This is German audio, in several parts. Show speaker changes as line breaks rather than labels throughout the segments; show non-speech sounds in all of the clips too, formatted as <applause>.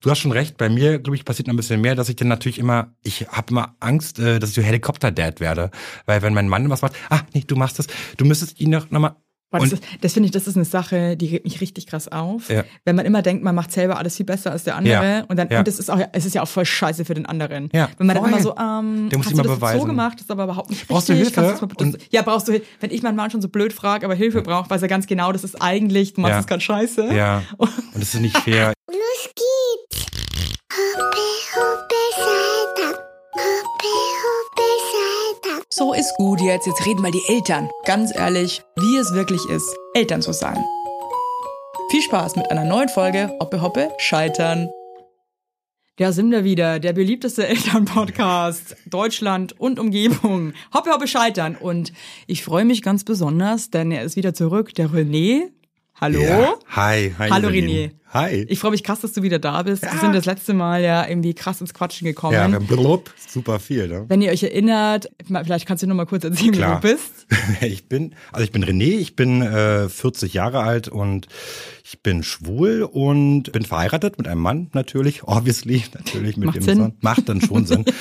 Du hast schon recht, bei mir, glaube ich, passiert noch ein bisschen mehr, dass ich dann natürlich immer, ich habe immer Angst, äh, dass ich so Helikopter-Dad werde. Weil wenn mein Mann was macht, ah, nee, du machst das, du müsstest ihn noch, noch mal
Boah, das, ist, das finde ich, das ist eine Sache, die regt mich richtig krass auf.
Ja.
Wenn man immer denkt, man macht selber alles viel besser als der andere
Ja.
und dann
Ja.
und das ist auch es ist ja auch voll scheiße für den anderen.
Ja,
Wenn man dann
voll.
immer so ähm,
Der muss
hast du das jetzt so
beweisen.
gemacht, das ist aber überhaupt nicht
Brauchst du
richtig.
Hilfe?
Du das mal bitte- ja, brauchst du Hilfe. Wenn ich meinen Mann schon so blöd frage, aber Hilfe braucht, weiß er ganz genau, das ist eigentlich, du machst
Ja.
es gerade scheiße.
Ja, <laughs> und das ist nicht fair.
Los geht's.
So ist gut jetzt, jetzt reden mal die Eltern. Ganz ehrlich, wie es wirklich ist, Eltern zu sein. Viel Spaß mit einer neuen Folge Hoppe Hoppe Scheitern. Da sind wir wieder, der beliebteste <laughs> Elternpodcast Deutschland und Umgebung. Hoppe Hoppe Scheitern. Und ich freue mich ganz besonders, denn er ist wieder zurück, der René. Hallo.
Ja. Hi, hi.
Hallo,
Evelyn.
René.
Hi.
Ich freue mich krass, dass du wieder da bist. Wir sind das letzte Mal ja irgendwie krass ins Quatschen gekommen.
ja, wir haben blub, super viel, ne?
Wenn ihr euch erinnert, vielleicht kannst du noch mal kurz erzählen,
Klar.
wer du bist. <laughs>
Ich bin, also ich bin René, ich bin äh, 40 Jahre alt und ich bin schwul und bin verheiratet mit einem Mann natürlich, obviously, natürlich mit
Macht
dem
Sinn.
Sohn. Macht dann schon Sinn. <laughs>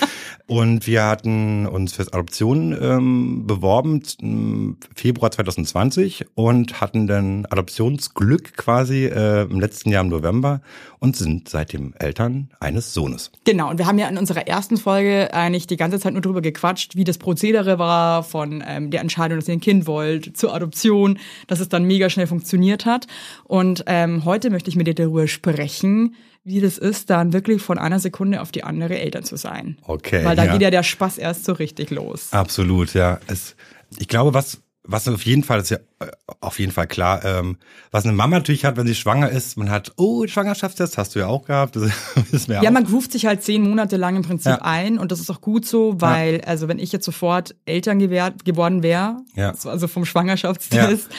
Und wir hatten uns fürs Adoption ähm, beworben im Februar 2020 und hatten dann Adoptionsglück quasi äh, im letzten Jahr im November und sind seitdem Eltern eines Sohnes.
Genau, und wir haben ja in unserer ersten Folge eigentlich die ganze Zeit nur drüber gequatscht, wie das Prozedere war von ähm, der Entscheidung, dass ihr ein Kind wollt, zur Adoption, dass es dann mega schnell funktioniert hat. Und ähm, heute möchte ich mit dir darüber sprechen, wie das ist, dann wirklich von einer Sekunde auf die andere Eltern zu sein.
Okay,
Weil da
ja.
geht ja der Spaß erst so richtig los.
Absolut, ja. Es, ich glaube, was, was auf jeden Fall ist ja äh, auf jeden Fall klar, ähm, was eine Mama natürlich hat, wenn sie schwanger ist, man hat, oh, Schwangerschaftstest hast du ja auch gehabt, das <laughs> wissen wir
Ja,
auch.
man ruft sich halt zehn Monate lang im Prinzip
Ja.
ein und das ist auch gut so, weil, also wenn ich jetzt sofort Eltern gewährt, geworden wäre,
Ja.
also vom Schwangerschaftstest,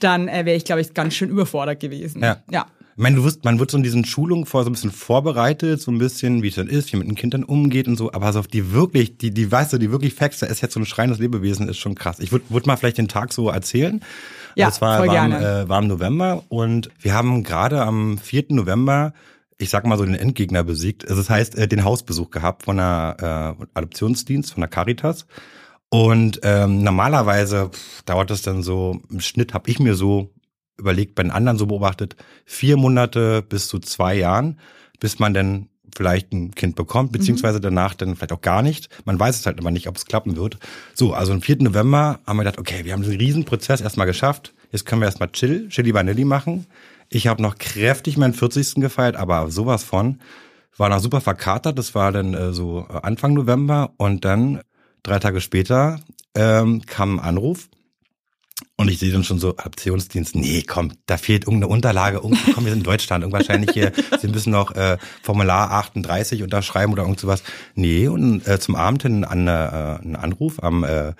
dann äh, wäre ich, glaube ich, ganz schön überfordert gewesen.
Ja.
ja.
Ich meine, du wirst, man wird so in diesen Schulungen vor so ein bisschen vorbereitet, so ein bisschen, wie es dann ist, wie mit den Kindern umgeht und so, aber so auf die wirklich, die, die, weißt du, die wirklich Facts, da ist jetzt so ein schreiendes Lebewesen, ist schon krass. Ich würde würd mal vielleicht den Tag so erzählen.
Ja,
das war,
voll
war, im, äh, war im November und wir haben gerade am 4. November ich sag mal so den Endgegner besiegt. Also das heißt, äh, den Hausbesuch gehabt von einer äh, Adoptionsdienst, von der Caritas. Und ähm, normalerweise pff, dauert das dann so, im Schnitt habe ich mir so überlegt, bei den anderen so beobachtet, vier Monate bis zu zwei Jahren, bis man dann vielleicht ein Kind bekommt, beziehungsweise danach dann vielleicht auch gar nicht. Man weiß es halt immer nicht, ob es klappen wird. So, also am 4. November haben wir gedacht, okay, wir haben diesen riesen Prozess erstmal geschafft. Jetzt können wir erstmal chill, Chili Vanilli machen. Ich habe noch kräftig meinen 40. gefeiert, aber sowas von. War noch super verkatert, das war dann äh, so Anfang November und dann drei Tage später ähm, kam ein Anruf und ich sehe dann schon so, Adoptionsdienst, nee, komm, da fehlt irgendeine Unterlage, irgend, komm, wir sind in Deutschland, und wahrscheinlich hier, <laughs> Sie müssen noch äh, Formular 38 unterschreiben oder irgend sowas. Nee, und äh, zum Abend hin an, äh, einen Anruf am äh,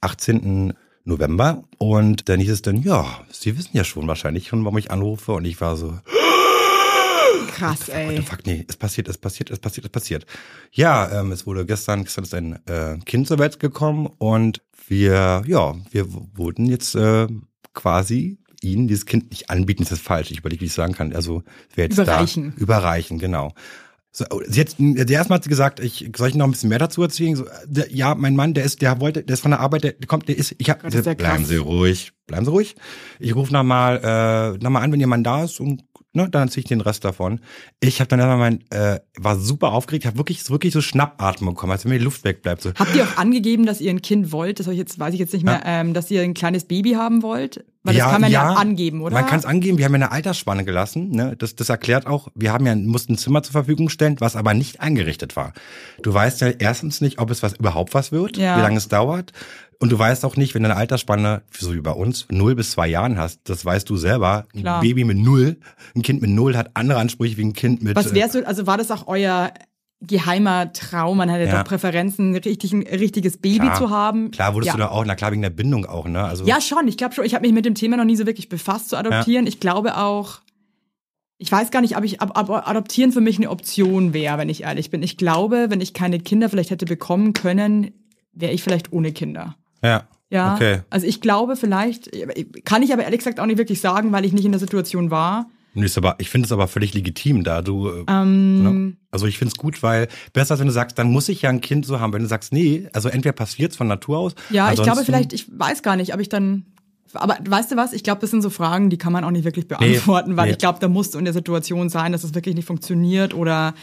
18. November und dann hieß es dann, ja, Sie wissen ja schon wahrscheinlich schon, warum ich anrufe und ich war so,
Krass,
What
ey.
the fuck, nee, es passiert, es passiert, es passiert, es passiert. Ja, ähm, es wurde gestern, gestern ist ein äh, Kind zur Welt gekommen und wir, ja, wir wurden jetzt äh, quasi ihnen dieses Kind nicht anbieten, das ist falsch. Ich überlege, wie ich sagen kann. Also wer jetzt
Überreichen.
da überreichen, genau. So, oh, sie hat, die erstmal hat sie gesagt, ich soll ich noch ein bisschen mehr dazu erzählen. So, der, ja, mein Mann, der ist, der wollte, der ist von der Arbeit, der kommt, der ist, ich hab,
Gott, ist ja
bleiben
krass.
Sie ruhig, bleiben Sie ruhig. Ich rufe nochmal, äh, noch mal an, wenn Ihr Mann da ist und ne, dann erzähle ich den Rest davon. Ich habe dann erstmal mein, äh, war super aufgeregt, habe wirklich, wirklich so Schnappatmung bekommen, als wenn mir die Luft wegbleibt. So.
Habt ihr auch angegeben, dass ihr ein Kind wollt? Das ich jetzt, weiß ich jetzt nicht mehr, ähm, dass ihr ein kleines Baby haben wollt? Weil das kann man ja, angeben, oder?
Man kann es angeben, wir haben ja eine Altersspanne gelassen. Ne? Das, das erklärt auch, wir haben ja mussten ein Zimmer zur Verfügung stellen, was aber nicht eingerichtet war. Du weißt ja erstens nicht, ob es was überhaupt was wird,
Ja.
wie lange es dauert. Und du weißt auch nicht, wenn du eine Altersspanne, so wie bei uns, null bis zwei Jahren hast, das weißt du selber. Ein
Klar.
Baby mit null, ein Kind mit null hat andere Ansprüche wie ein Kind mit.
Was
äh,
wär's so, also war das auch euer geheimer Traum? Man hatte
Ja.
doch Präferenzen, richtig, ein richtiges Baby
Klar.
zu haben.
Klar wurdest
ja.
du da auch, na klar, wegen der Bindung auch, ne? Also,
Ja, schon. Ich glaube schon, ich habe mich mit dem Thema noch nie so wirklich befasst zu adoptieren. Ich glaube auch, ich weiß gar nicht, ob ich ob, ob adoptieren für mich eine Option wäre, wenn ich ehrlich bin. Ich glaube, wenn ich keine Kinder vielleicht hätte bekommen können, wäre ich vielleicht ohne Kinder.
Ja.
Ja.
Okay.
Also ich glaube vielleicht, kann ich aber ehrlich gesagt auch nicht wirklich sagen, weil ich nicht in der Situation war.
Nee, ist aber, ich finde es aber völlig legitim, da du. äh,
Ähm,
ne? Also ich finde es gut, weil besser als wenn du sagst, dann muss ich ja ein Kind so haben. Wenn du sagst, nee, also entweder passiert's von Natur aus.
Ja, ich glaube vielleicht, ich weiß gar nicht, ob ich dann. Aber weißt du was? Ich glaube, das sind so Fragen, die kann man auch nicht wirklich beantworten, weil
nee.
ich glaube, da musst du in der Situation sein, dass es wirklich nicht funktioniert oder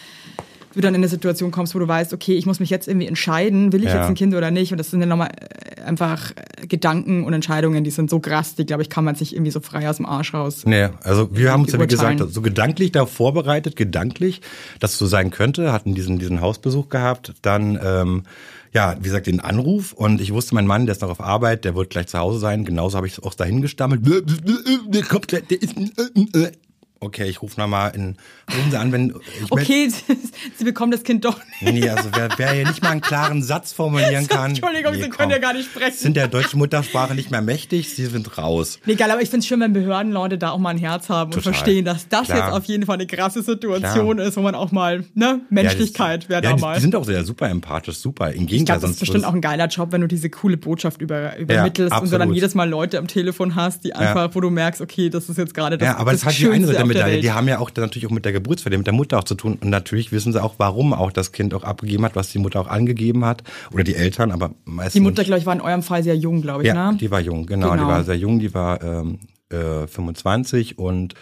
du dann in eine Situation kommst, wo du weißt, okay, ich muss mich jetzt irgendwie entscheiden, will ich
Ja.
jetzt ein Kind oder nicht? Und das sind dann nochmal äh, einfach äh, Gedanken und Entscheidungen, die sind so krass, die, glaube ich, kann man sich irgendwie so frei aus dem Arsch raus.
Nee, also wir haben uns ja wie gesagt so gedanklich da vorbereitet, gedanklich, dass es so sein könnte, hatten diesen diesen Hausbesuch gehabt, dann ähm, ja, wie gesagt, den Anruf und ich wusste, mein Mann, der ist noch auf Arbeit, der wird gleich zu Hause sein, genauso habe ich es auch dahin gestammelt. <laughs> Der kommt gleich, der ist Okay, ich rufe nochmal in rufen Sie an, wenn ich
Okay, <laughs> sie bekommen das Kind doch nicht.
Nee, also wer, wer hier nicht mal einen klaren Satz formulieren <laughs> kann.
Entschuldigung,
nee,
Sie
komm.
können ja gar nicht sprechen.
Sind der deutschen Muttersprache nicht mehr mächtig, sie sind raus.
Nee, egal, aber ich finde es schön, wenn Behördenleute da auch mal ein Herz haben und
Total.
verstehen, dass das
Klar.
jetzt auf jeden Fall eine krasse Situation
Klar.
ist, wo man auch mal, ne, Menschlichkeit
ja,
wäre
das,
da
ja, die,
mal.
die sind auch sehr super empathisch, super. Im
ich
Gegenteil,
glaube, das ist bestimmt auch ein geiler Job, wenn du diese coole Botschaft über, übermittelst und so dann jedes Mal Leute am Telefon hast, die einfach, wo du merkst, okay, das ist jetzt gerade das
Ja, aber das, hat die
Schönste
Medaille. Die haben ja auch natürlich auch mit der Geburtsfälle, mit der Mutter auch zu tun. Und natürlich wissen sie auch, warum auch das Kind auch abgegeben hat, was die Mutter auch angegeben hat. Oder die Eltern, aber meistens.
Die Mutter, glaube ich, war in eurem Fall sehr jung, glaube ich,
Ja,
ne?
die war jung, genau, Die
Genau.
war sehr jung, die war ähm, äh, 25 und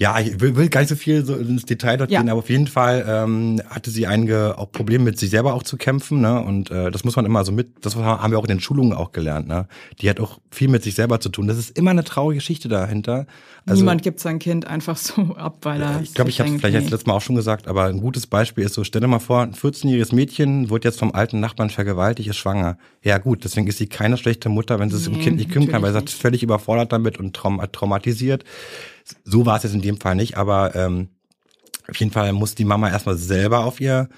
ja, ich will, will gar nicht so viel so ins Detail dort
Ja.
gehen, aber auf jeden Fall ähm, hatte sie einige auch Probleme mit sich selber auch zu kämpfen, ne? Und äh, das muss man immer so mit, das haben wir auch in den Schulungen auch gelernt, ne? Die hat auch viel mit sich selber zu tun. Das ist immer eine traurige Geschichte dahinter. Also,
Niemand gibt sein Kind einfach so <laughs> ab, weil er.
ich glaube, ich habe es vielleicht jetzt letztes Mal auch schon gesagt, aber ein gutes Beispiel ist so, stell dir mal vor, ein 14-jähriges Mädchen wird jetzt vom alten Nachbarn vergewaltigt, ist schwanger. Ja gut, deswegen ist sie keine schlechte Mutter, wenn sie sich um
Nee,
Kind nicht kümmern kann, weil sie ist völlig überfordert damit und traum traumatisiert. So war es jetzt in dem Fall nicht, aber ähm, auf jeden Fall muss die Mama erstmal selber auf ihr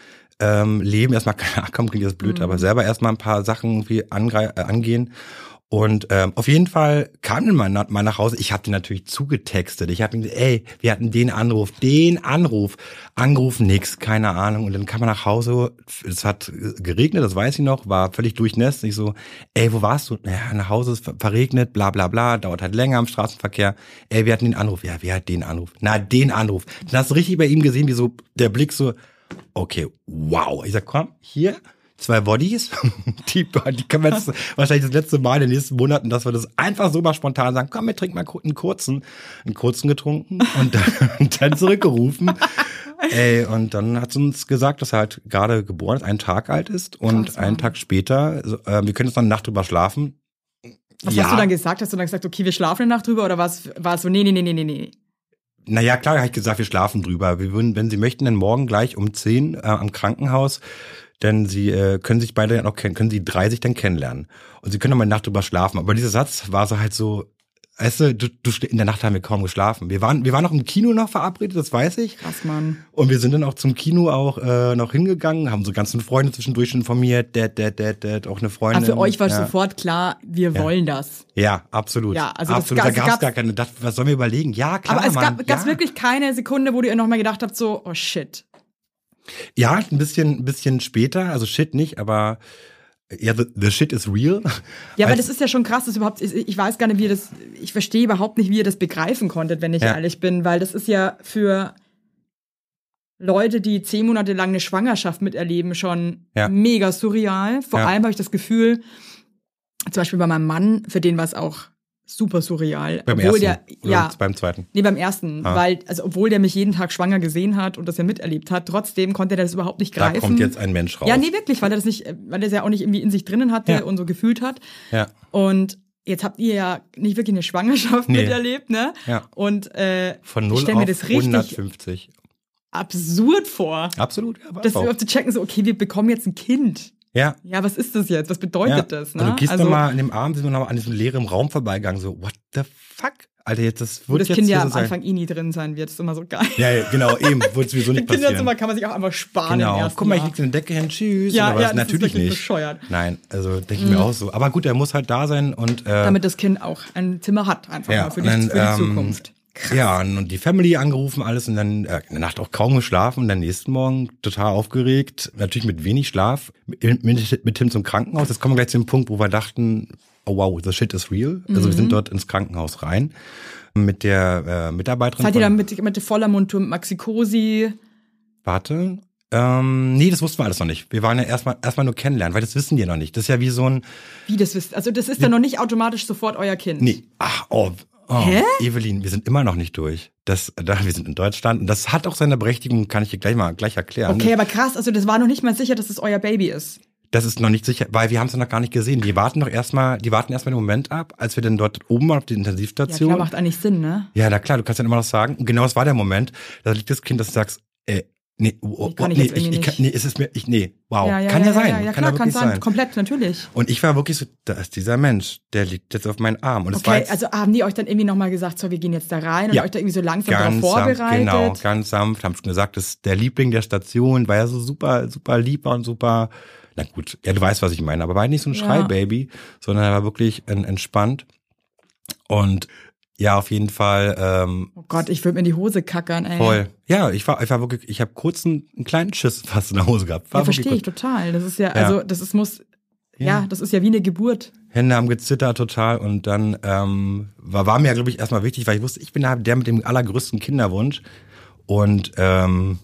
ähm, Leben erstmal <laughs> klarkommen, klingt jetzt blöd,
Mhm.
aber selber erstmal ein paar Sachen irgendwie äh, angehen. Und ähm, auf jeden Fall kam dann mal, mal nach Hause. Ich habe die natürlich zugetextet. Ich habe ihm gesagt, ey, wir hatten den Anruf, den Anruf. Angerufen, nix, keine Ahnung. Und dann kam er nach Hause. Es hat geregnet, das weiß ich noch, war völlig durchnässt. Ich so, ey, wo warst du? Naja, nach Hause ist ver- verregnet, bla bla bla, dauert halt länger am Straßenverkehr. Ey, wir hatten den Anruf. Ja, wer hat den Anruf? Na, den Anruf. Dann hast du richtig bei ihm gesehen, wie so der Blick so, okay, wow. Ich sag, komm, hier, zwei Bodies. <laughs> Die, die können wir jetzt wahrscheinlich das letzte Mal in den nächsten Monaten, dass wir das einfach so mal spontan sagen, komm, wir trinken mal einen kurzen, einen kurzen getrunken und dann, <laughs> und dann zurückgerufen. <laughs> Ey, und dann hat sie uns gesagt, dass er halt gerade geboren ist, einen Tag alt ist und
Krass,
einen. Tag später, äh, wir können jetzt noch eine Nacht drüber schlafen.
Was
ja,
hast du dann gesagt? Hast du dann gesagt, okay, wir schlafen eine Nacht drüber oder war es, war es so, nee, nee, nee, nee, nee, nee.
Naja, klar, habe ich gesagt, wir schlafen drüber. Wir würden, wenn Sie möchten, dann morgen gleich um 10 äh, am Krankenhaus, denn Sie äh, können sich beide ja noch kennen, können Sie drei sich dann kennenlernen. Und Sie können noch mal eine Nacht drüber schlafen. Aber dieser Satz war so halt so, weißt du, du, du in der Nacht haben wir kaum geschlafen. Wir waren, wir waren noch im Kino noch verabredet, das weiß ich.
Krass, Mann.
Und wir sind dann auch zum Kino auch äh, noch hingegangen, haben so ganzen Freunde zwischendurch informiert, Dad, Dad, Dad, Dad, auch eine Freundin.
Aber für euch war
ja.
sofort klar, wir wollen das.
Ja, absolut.
Ja, also das
absolut.
gab-
da gab es gar keine, das, was sollen wir überlegen? Ja, klar,
Aber es
Mann,
gab gab's
ja.
wirklich keine Sekunde, wo du ihr nochmal gedacht habt, so, oh shit.
Ja, ein bisschen, ein bisschen später, also shit nicht, aber ja, the, the shit is real.
Ja, aber das ist ja schon krass, das überhaupt, ich ich weiß gar nicht, wie ihr das, ich verstehe überhaupt nicht, wie ihr das begreifen konntet, wenn ich
Ja.
ehrlich bin, weil das ist ja für Leute, die zehn Monate lang eine Schwangerschaft miterleben, schon
Ja.
mega surreal. Vor
Ja.
allem habe ich das Gefühl, zum Beispiel bei meinem Mann, für den war es auch super surreal.
beim
obwohl
ersten
der, ja,
beim zweiten.
Nee, beim ersten,
Ah.
weil, also obwohl der mich jeden Tag schwanger gesehen hat und das ja miterlebt hat, trotzdem konnte er das überhaupt nicht
Da
greifen.
kommt jetzt ein Mensch raus.
ja, nee, wirklich, weil er das nicht, weil er es ja auch nicht irgendwie in sich drinnen hatte
Ja.
und so gefühlt hat.
Ja.
Und jetzt habt ihr ja nicht wirklich eine Schwangerschaft
Nee.
miterlebt, ne?
Ja.
Und äh,
Von
ich
0
stell
auf
mir das richtig
150.
absurd vor.
Absolut, ja,
Das überhaupt zu checken, so, okay, wir bekommen jetzt ein Kind.
Ja.
Ja, was ist das jetzt? Was bedeutet
ja.
das? Ne?
Also, du gehst noch mal an dem Abend, sind wir noch mal an diesem leeren Raum vorbeigegangen, so, what the fuck? Alter, jetzt, das wird
das
jetzt
Kind ja
so
am
sein.
Anfang eh nie drin sein wird. Das ist immer so geil.
Ja, ja, genau, eben, <laughs> wird sowieso nicht passieren.
Kinderzimmer kann man sich auch einfach sparen im
Genau. Guck mal, ich leg dir eine Decke hin, tschüss.
Ja, ja,
Natürlich nicht.
bescheuert. Mhm.
Nein, also denke ich mir auch so. Aber gut, er muss halt da sein und äh,
Damit das Kind auch ein Zimmer hat, einfach
Ja,
mal für die,
und
für die
dann, ähm,
Zukunft.
Ja, und die Family angerufen, alles und dann äh, in der Nacht auch kaum geschlafen. Und dann nächsten Morgen total aufgeregt, natürlich mit wenig Schlaf, mit, mit, mit Tim zum Krankenhaus. Jetzt kommen wir gleich zu dem Punkt, wo wir dachten, oh wow, the shit is real. Also wir
Mhm.
sind dort ins Krankenhaus rein. mit der äh, Mitarbeiterin.
Seid ihr dann mit, mit voller Mundtour, Maxikosi?
Warte. Ähm, nee, das wussten wir alles noch nicht. Wir waren ja erstmal erstmal nur kennenlernen, weil das wissen die noch nicht. Das ist ja wie so ein.
Wie das wisst? Also das ist dann noch nicht automatisch sofort euer Kind.
Nee, ach, oh, oh
Hä?
Evelyn, wir sind immer noch nicht durch. Das, da, wir sind in Deutschland und das hat auch seine Berechtigung, kann ich dir gleich mal gleich erklären.
Okay, aber krass, also das war noch nicht mal sicher, dass es euer Baby ist.
Das ist noch nicht sicher, weil wir haben es noch gar nicht gesehen. Die warten doch erstmal, die warten erstmal den Moment ab, als wir dann dort oben waren auf die
Ja,
Intensivstation.
klar, macht eigentlich Sinn, ne?
Ja, na klar, du kannst ja immer noch sagen. Und genau das war der Moment. Da liegt das Kind, dass du sagst, nee, oh,
Nee, kann
oh,
ich
nee,
irgendwie
ich, kann, nee, ist es mir, ich, nee, wow, kann ja, sein,
Ja, ja
kann
klar,
ja
kann
wirklich
sein.
sein.
Komplett, natürlich.
Und ich war wirklich so, da ist dieser Mensch, der liegt jetzt auf meinen Arm. Und
Okay,
jetzt
also haben die euch dann irgendwie nochmal gesagt, so, wir gehen jetzt da rein und
Ja.
euch da irgendwie so langsam darauf
ganz sanft,
vorbereitet?
genau, ganz sanft, haben schon gesagt, das ist der Liebling der Station, war ja so super, super lieb und super, na gut, ja, du weißt, was ich meine, aber war nicht so ein
Ja.
Schreibaby, sondern er war wirklich en- entspannt. Und ja, auf jeden Fall, ähm,
Oh Gott, ich würde mir in die Hose kackern, ey.
Voll. Ja, ich war, ich war wirklich, ich habe kurz einen, einen kleinen Schiss <laughs> fast in der Hose gehabt. War
Ja, verstehe ich total. Das ist ja, also das ist, muss, ja.
Ja.
das ist ja wie eine Geburt.
Hände haben gezittert total und dann ähm, war, war mir, glaube ich, erstmal wichtig, weil ich wusste, ich bin der mit dem allergrößten Kinderwunsch und ähm,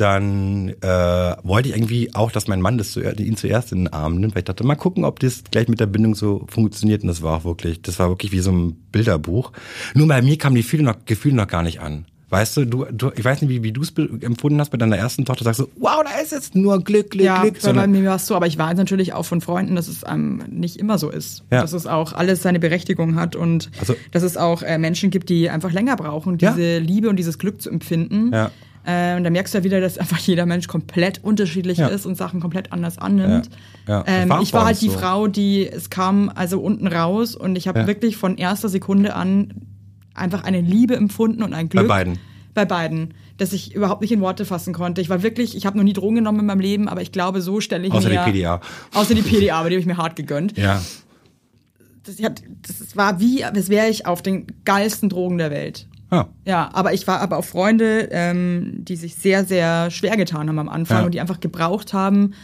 dann äh, wollte ich irgendwie auch, dass mein Mann das zu, ihn zuerst in den Arm nimmt, weil ich dachte, mal gucken, ob das gleich mit der Bindung so funktioniert und das war auch wirklich, das war wirklich wie so ein Bilderbuch. Nur bei mir kamen die Gefühle noch, Gefühle noch gar nicht an. Weißt du, du, du ich weiß nicht, wie, wie du es empfunden hast bei deiner ersten Tochter, sagst du, wow, da ist jetzt nur Glück, Glück,
Ja,
Glück.
bei, bei mir war es so, aber ich weiß natürlich auch von Freunden, dass es ähm, nicht immer so ist.
Ja.
Dass es auch alles seine Berechtigung hat und
Also-
dass es auch äh, Menschen gibt, die einfach länger brauchen,
Ja.
diese Liebe und dieses Glück zu empfinden.
Ja.
Äh, und da merkst du ja wieder, dass einfach jeder Mensch komplett unterschiedlich
Ja.
ist und Sachen komplett anders annimmt.
Ja. Ja,
Ähm, ich
bei
war halt die
so.
Frau, die, es kam also unten raus und ich habe wirklich von erster Sekunde an einfach eine Liebe empfunden und ein
Bei
Glück.
beiden.
Bei beiden. Dass ich überhaupt nicht in Worte fassen konnte. Ich war wirklich, ich habe noch nie Drogen genommen in meinem Leben, aber ich glaube, so stelle ich
Außer
mir.
die PDA.
Außer die PDA, aber die habe ich mir hart gegönnt.
Ja.
Das, das war wie, als wäre ich auf den geilsten Drogen der Welt.
Ah.
Ja, aber ich war aber auch Freunde, ähm, die sich sehr, sehr schwer getan haben am Anfang
Ja.
und die einfach gebraucht haben,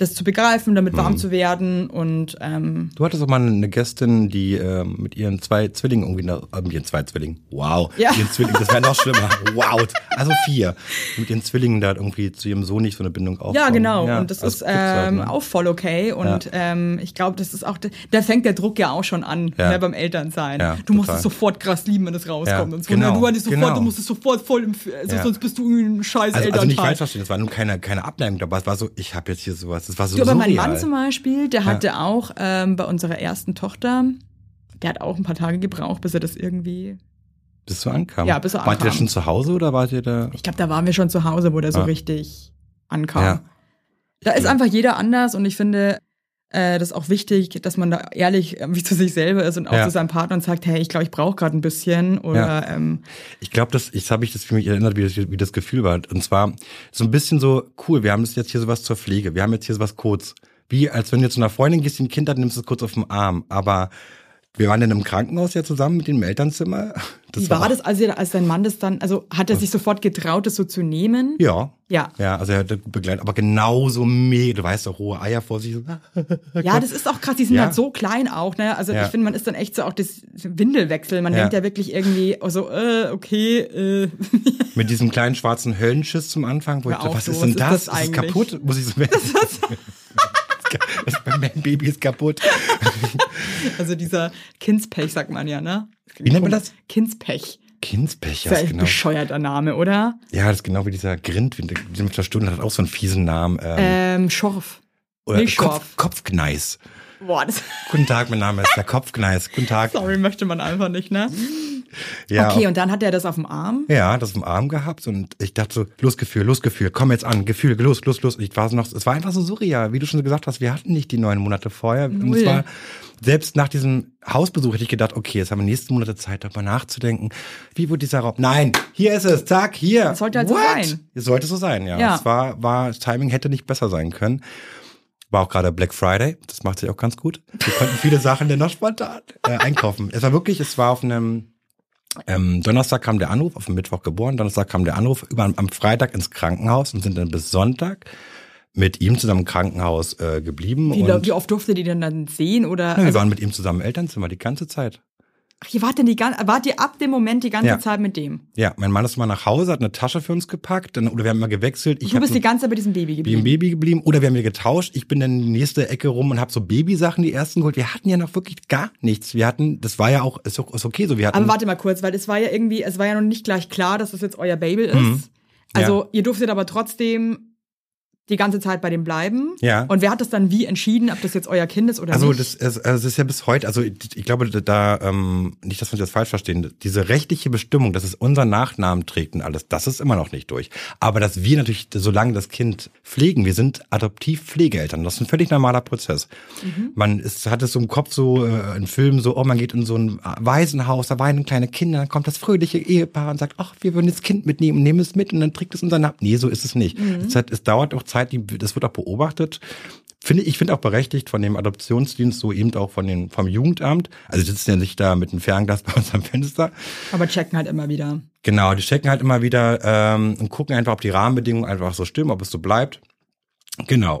das zu begreifen, damit
Mhm.
warm zu werden und ähm,
Du hattest auch mal eine Gästin, die ähm, mit ihren zwei Zwillingen irgendwie, nach, äh, mit ihren zwei Zwillingen, wow,
Ja.
mit ihren Zwillingen, das wäre noch schlimmer, <laughs> wow, also vier, mit ihren Zwillingen da irgendwie zu ihrem Sohn nicht so eine Bindung aufbauen.
Ja, genau.
Ja,
und das
also
ist
gibt's halt,
ähm,
ne?
auch voll okay. Und ähm, ich glaube, das ist auch, da fängt der Druck ja auch schon an,
Ja.
ne, beim Elternsein.
Ja,
du musst
total.
es sofort krass lieben, wenn es rauskommt.
Ja,
und so,
genau,
ne? Du hattest sofort,
genau.
du musst es sofort voll, im, also
Ja.
sonst bist du ein scheiß
Also, also
Elternteil.
nicht falsch verstehen, es war nun keine, keine Abneigung dabei, es war so, ich habe jetzt hier sowas, es war so
Du, aber mein. Mann zum Beispiel, der hatte auch ähm, bei unserer ersten Tochter, der hat auch ein paar Tage gebraucht, bis er das irgendwie.
Bis du ankam.
Ja, bis er
Wart ihr
ankam.
schon zu Hause oder wart ihr da?
Ich glaube, da waren wir schon zu Hause, wo der so
Ah.
richtig ankam.
Ja.
Da ist einfach jeder anders und ich finde, äh, das ist auch wichtig, dass man da ehrlich irgendwie zu sich selber ist und auch
Ja.
zu seinem Partner und sagt, hey, ich glaube, ich brauche gerade ein bisschen oder ähm,
Ich glaube, das, jetzt habe ich das für mich erinnert, wie das, wie das Gefühl war. Und zwar so ein bisschen so, cool, wir haben jetzt hier sowas zur Pflege, wir haben jetzt hier sowas kurz. Wie als wenn du zu einer Freundin gehst, die ein Kind hat, nimmst du es kurz auf den Arm. Aber wir waren dann im Krankenhaus ja zusammen mit dem im Elternzimmer.
wie war
auch-
das, als, ihr, als dein Mann das dann, also hat er sich sofort getraut, das so zu nehmen?
Ja.
Ja.
Ja, also er hat das begleitet, aber genauso mega, du weißt doch, hohe Eier vor sich. <laughs>
Ja, das ist auch krass, die sind
Ja.
halt so klein auch, ne? Also
Ja.
ich finde, man ist dann echt so auch das Windelwechsel. Man
Ja.
denkt ja wirklich irgendwie so, äh, okay, äh, <laughs>
Mit diesem kleinen schwarzen Höllenschiss zum Anfang, wo ich
Hör
dachte,
auf,
was ist
was
denn
ist
das?
das
Ist es
eigentlich?
kaputt? Muss ich so <laughs> das, <laughs> mein Baby ist kaputt. <laughs>
also dieser Kindspech, sagt man ja, ne?
Wie nennt man das?
Kindspech.
Kindspech, ja,
ist
genau.
bescheuerter Name, oder?
Ja, das ist genau wie dieser Grind, den mit Stunden hat auch so einen fiesen Namen. Ähm,
Ähm, Schorf.
oder
Milchschorf.
Kopf, Kopfgneis.
Boah, das,
Guten Tag, mein Name ist der <laughs> Kopfgneis. Guten Tag.
sorry, möchte man einfach nicht, ne?
Ja,
Okay, und dann hat er das auf dem Arm.
ja, das im Arm gehabt und ich dachte so, los Gefühl, los Gefühl, komm jetzt an, Gefühl, los, los, los. Ich war so noch, es war einfach so surreal, wie du schon gesagt hast, wir hatten nicht die neun Monate vorher. Und es war, selbst nach diesem Hausbesuch hätte ich gedacht, okay, jetzt haben wir nächsten Monate Zeit, darüber nachzudenken. Wie wurde dieser Raum? Nein, hier ist es, zack, hier.
Das sollte halt so sein.
Es sollte so sein, ja.
Ja.
Es war, war, das Timing hätte nicht besser sein können. War auch gerade Black Friday, das macht sich auch ganz gut. Wir konnten viele Sachen dann noch spontan äh, einkaufen. Es war wirklich, es war auf einem ähm, Donnerstag kam der Anruf, auf dem Mittwoch geboren, Donnerstag kam der Anruf, über am Freitag ins Krankenhaus und sind dann bis Sonntag mit ihm zusammen im Krankenhaus äh, geblieben.
Wie, wie oft durfte die denn dann sehen? Oder
Ja, wir
also,
waren mit ihm zusammen im Elternzimmer die ganze Zeit.
Ach, ihr wart denn die ganze, wart ihr ab dem Moment die ganze
Ja.
Zeit mit dem?
Ja, mein Mann ist mal nach Hause, hat eine Tasche für uns gepackt, dann, oder wir haben mal gewechselt. Ich
Du bist die ganze Zeit bei diesem Baby geblieben.
ein Baby geblieben oder wir haben wieder getauscht. Ich bin dann in die nächste Ecke rum und habe so Babysachen die ersten geholt. Wir hatten ja noch wirklich gar nichts. Wir hatten, das war ja auch, ist, auch- ist okay so. Wir hatten,
Aber warte mal kurz, weil es war ja irgendwie, es war ja noch nicht gleich klar, dass das jetzt euer Baby ist. Also ihr durftet aber trotzdem die ganze Zeit bei dem bleiben.
Ja.
Und wer hat das dann wie entschieden, ob das jetzt euer Kind ist oder
Also
nicht?
das, ist- also das ist ja bis heute, also ich, ich glaube, da, ähm, nicht, dass wir das falsch verstehen, diese rechtliche Bestimmung, dass es unseren Nachnamen trägt und alles, das ist immer noch nicht durch. Aber dass wir natürlich, solange das Kind pflegen, wir sind Adoptiv-Pflegeeltern, das ist ein völlig normaler Prozess.
Mhm.
Man ist, hat es so im Kopf so, äh, in Filmen so, oh, man geht in so ein Waisenhaus, da weinen kleine Kinder, dann kommt das fröhliche Ehepaar und sagt, ach, wir würden das Kind mitnehmen und nehmen es mit und dann trägt es unseren Namen. Nee, so ist es nicht.
Mhm.
Es, hat, es dauert auch Zeit, die, das wird auch beobachtet. Finde ich finde auch berechtigt von dem Adoptionsdienst, so eben auch von den, vom Jugendamt. Also die sitzen ja nicht da mit einem Fernglas <laughs> bei uns am Fenster.
aber checken halt immer wieder.
Genau, die checken halt immer wieder ähm, und gucken einfach, ob die Rahmenbedingungen einfach so stimmen, ob es so bleibt. Genau.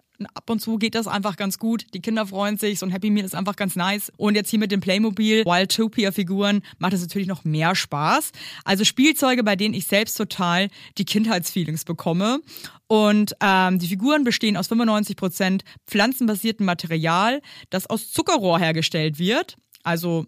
Ab und zu geht das einfach ganz gut. Die Kinder freuen sich. So ein Happy Meal ist einfach ganz nice. Und jetzt hier mit dem Playmobil Wildtopia-Figuren macht es natürlich noch mehr Spaß. Also Spielzeuge, bei denen ich selbst total die Kindheitsfeelings bekomme. Und ähm, die Figuren bestehen aus 95% pflanzenbasiertem Material, das aus Zuckerrohr hergestellt wird. Also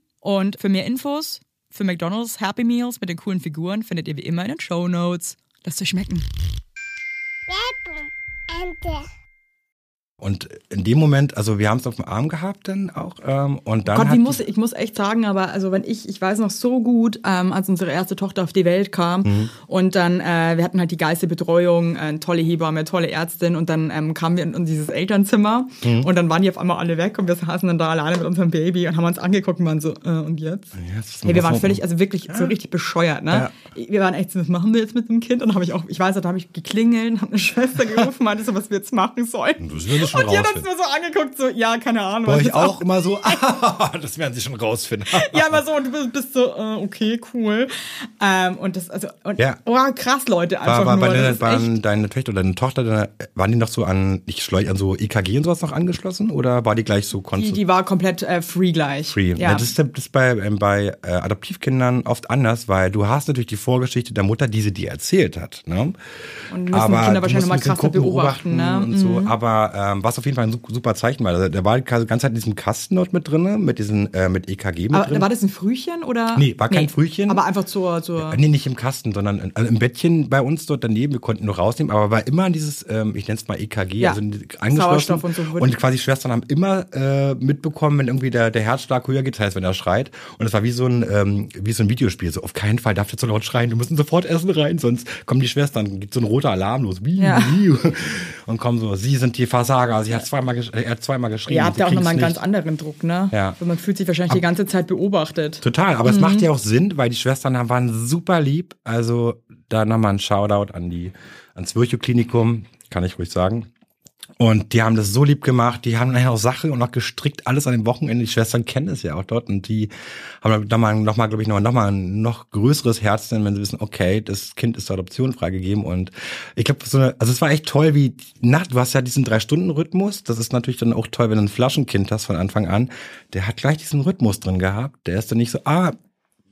Und für mehr Infos für McDonald's Happy Meals mit den coolen Figuren findet ihr wie immer in den Show Notes. Lasst euch schmecken.
Werbung.
Und in dem Moment, also wir haben es auf dem Arm gehabt dann auch. Ähm, und dann
Gott, wie muss, ich muss echt sagen, aber also wenn ich, ich weiß noch so gut, ähm, als unsere erste Tochter auf die Welt kam
Mhm.
und dann, äh, wir hatten halt die geilste Betreuung, äh, tolle Hebamme, tolle Ärztin und dann ähm, kamen wir in, in dieses Elternzimmer
Mhm.
und dann waren die auf einmal alle weg und wir saßen dann da alleine mit unserem Baby und haben uns angeguckt und waren so, äh, und jetzt?
Ja, ist
Hey, wir waren völlig, also wirklich so richtig bescheuert, ne? Wir waren echt so, was machen wir jetzt mit dem Kind? Und dann habe ich auch, ich weiß, da habe ich geklingelt, habe eine Schwester gerufen, meinte so, was wir jetzt machen sollen.
Das werden wir schon
und die hat uns
rausfinden.
nur so angeguckt, so, ja, keine Ahnung.
Euch
jetzt
auch immer so, ah, <laughs> <laughs> das werden sie schon rausfinden. <laughs>
Ja, aber so, und du bist, bist so, äh, okay, cool. Ähm, und das, also, und,
Ja.
oh, krass, Leute, einfach
War, war
nur.
bei
das
deiner,
ist
waren deine Töchter oder deine Tochter, deine, waren die noch so an, ich schleue an so EKG und sowas noch angeschlossen oder war die gleich so
die,
konstant?
die war komplett äh, free gleich.
Free. Ja.
Ja.
das ist, das ist bei, ähm, bei äh, Adoptivkindern oft anders, weil du hast natürlich die Vorgeschichte der Mutter, die sie dir erzählt hat. Ne?
Und müssen die Kinder wahrscheinlich
musst
noch mal
ein bisschen
krasser beobachten, ne?
Und so. Aber ähm, was auf jeden Fall ein su- super Zeichen war, also, der war die ganze Zeit in diesem Kasten dort mit drinne, mit diesen äh, mit EKG mit
aber
drin.
war das ein Frühchen oder?
Nee, war kein Frühchen.
Aber einfach zur, zur
Äh, Nee, nicht im Kasten, sondern in- also im Bettchen bei uns dort daneben. Wir konnten nur rausnehmen, aber war immer dieses, ähm, ich nenne es mal EKG,
Ja.
also angeschlossen.
Und so.
Und quasi Schwestern haben immer äh, mitbekommen, wenn irgendwie der, der Herzschlag höher geht, das heißt, wenn er schreit. Und es war wie so ein ähm, wie so ein Videospiel. So auf keinen Fall darf der zu laut schreien. Wir müssen sofort essen rein, sonst kommen die Schwestern, geht so ein roter Alarm los. Wie,
Ja.
wie. Und kommen so, sie sind die Versager. Sie hat zweimal, er hat zweimal geschrien.
Ihr habt ja auch nochmal einen
kriegen's
ganz
nicht.
anderen Druck, ne?
Ja.
Und man fühlt sich wahrscheinlich die ganze Zeit beobachtet.
Total, aber es
Mhm.
macht ja auch Sinn, weil die Schwestern waren super lieb. Also da nochmal ein Shoutout an die ans Virchow-Klinikum, kann ich ruhig sagen. Und die haben das so lieb gemacht, die haben nachher auch Sache und auch gestrickt, alles an dem Wochenende. Die Schwestern kennen es ja auch dort. Und die haben dann nochmal, noch mal, glaube ich, nochmal noch mal ein noch größeres Herz, denn wenn sie wissen, okay, das Kind ist zur Adoption freigegeben. Und ich glaube, so eine, also es war echt toll, wie Nacht, du hast ja diesen Drei-Stunden-Rhythmus, das ist natürlich dann auch toll, wenn du ein Flaschenkind hast von Anfang an, der hat gleich diesen Rhythmus drin gehabt, der ist dann nicht so, ah,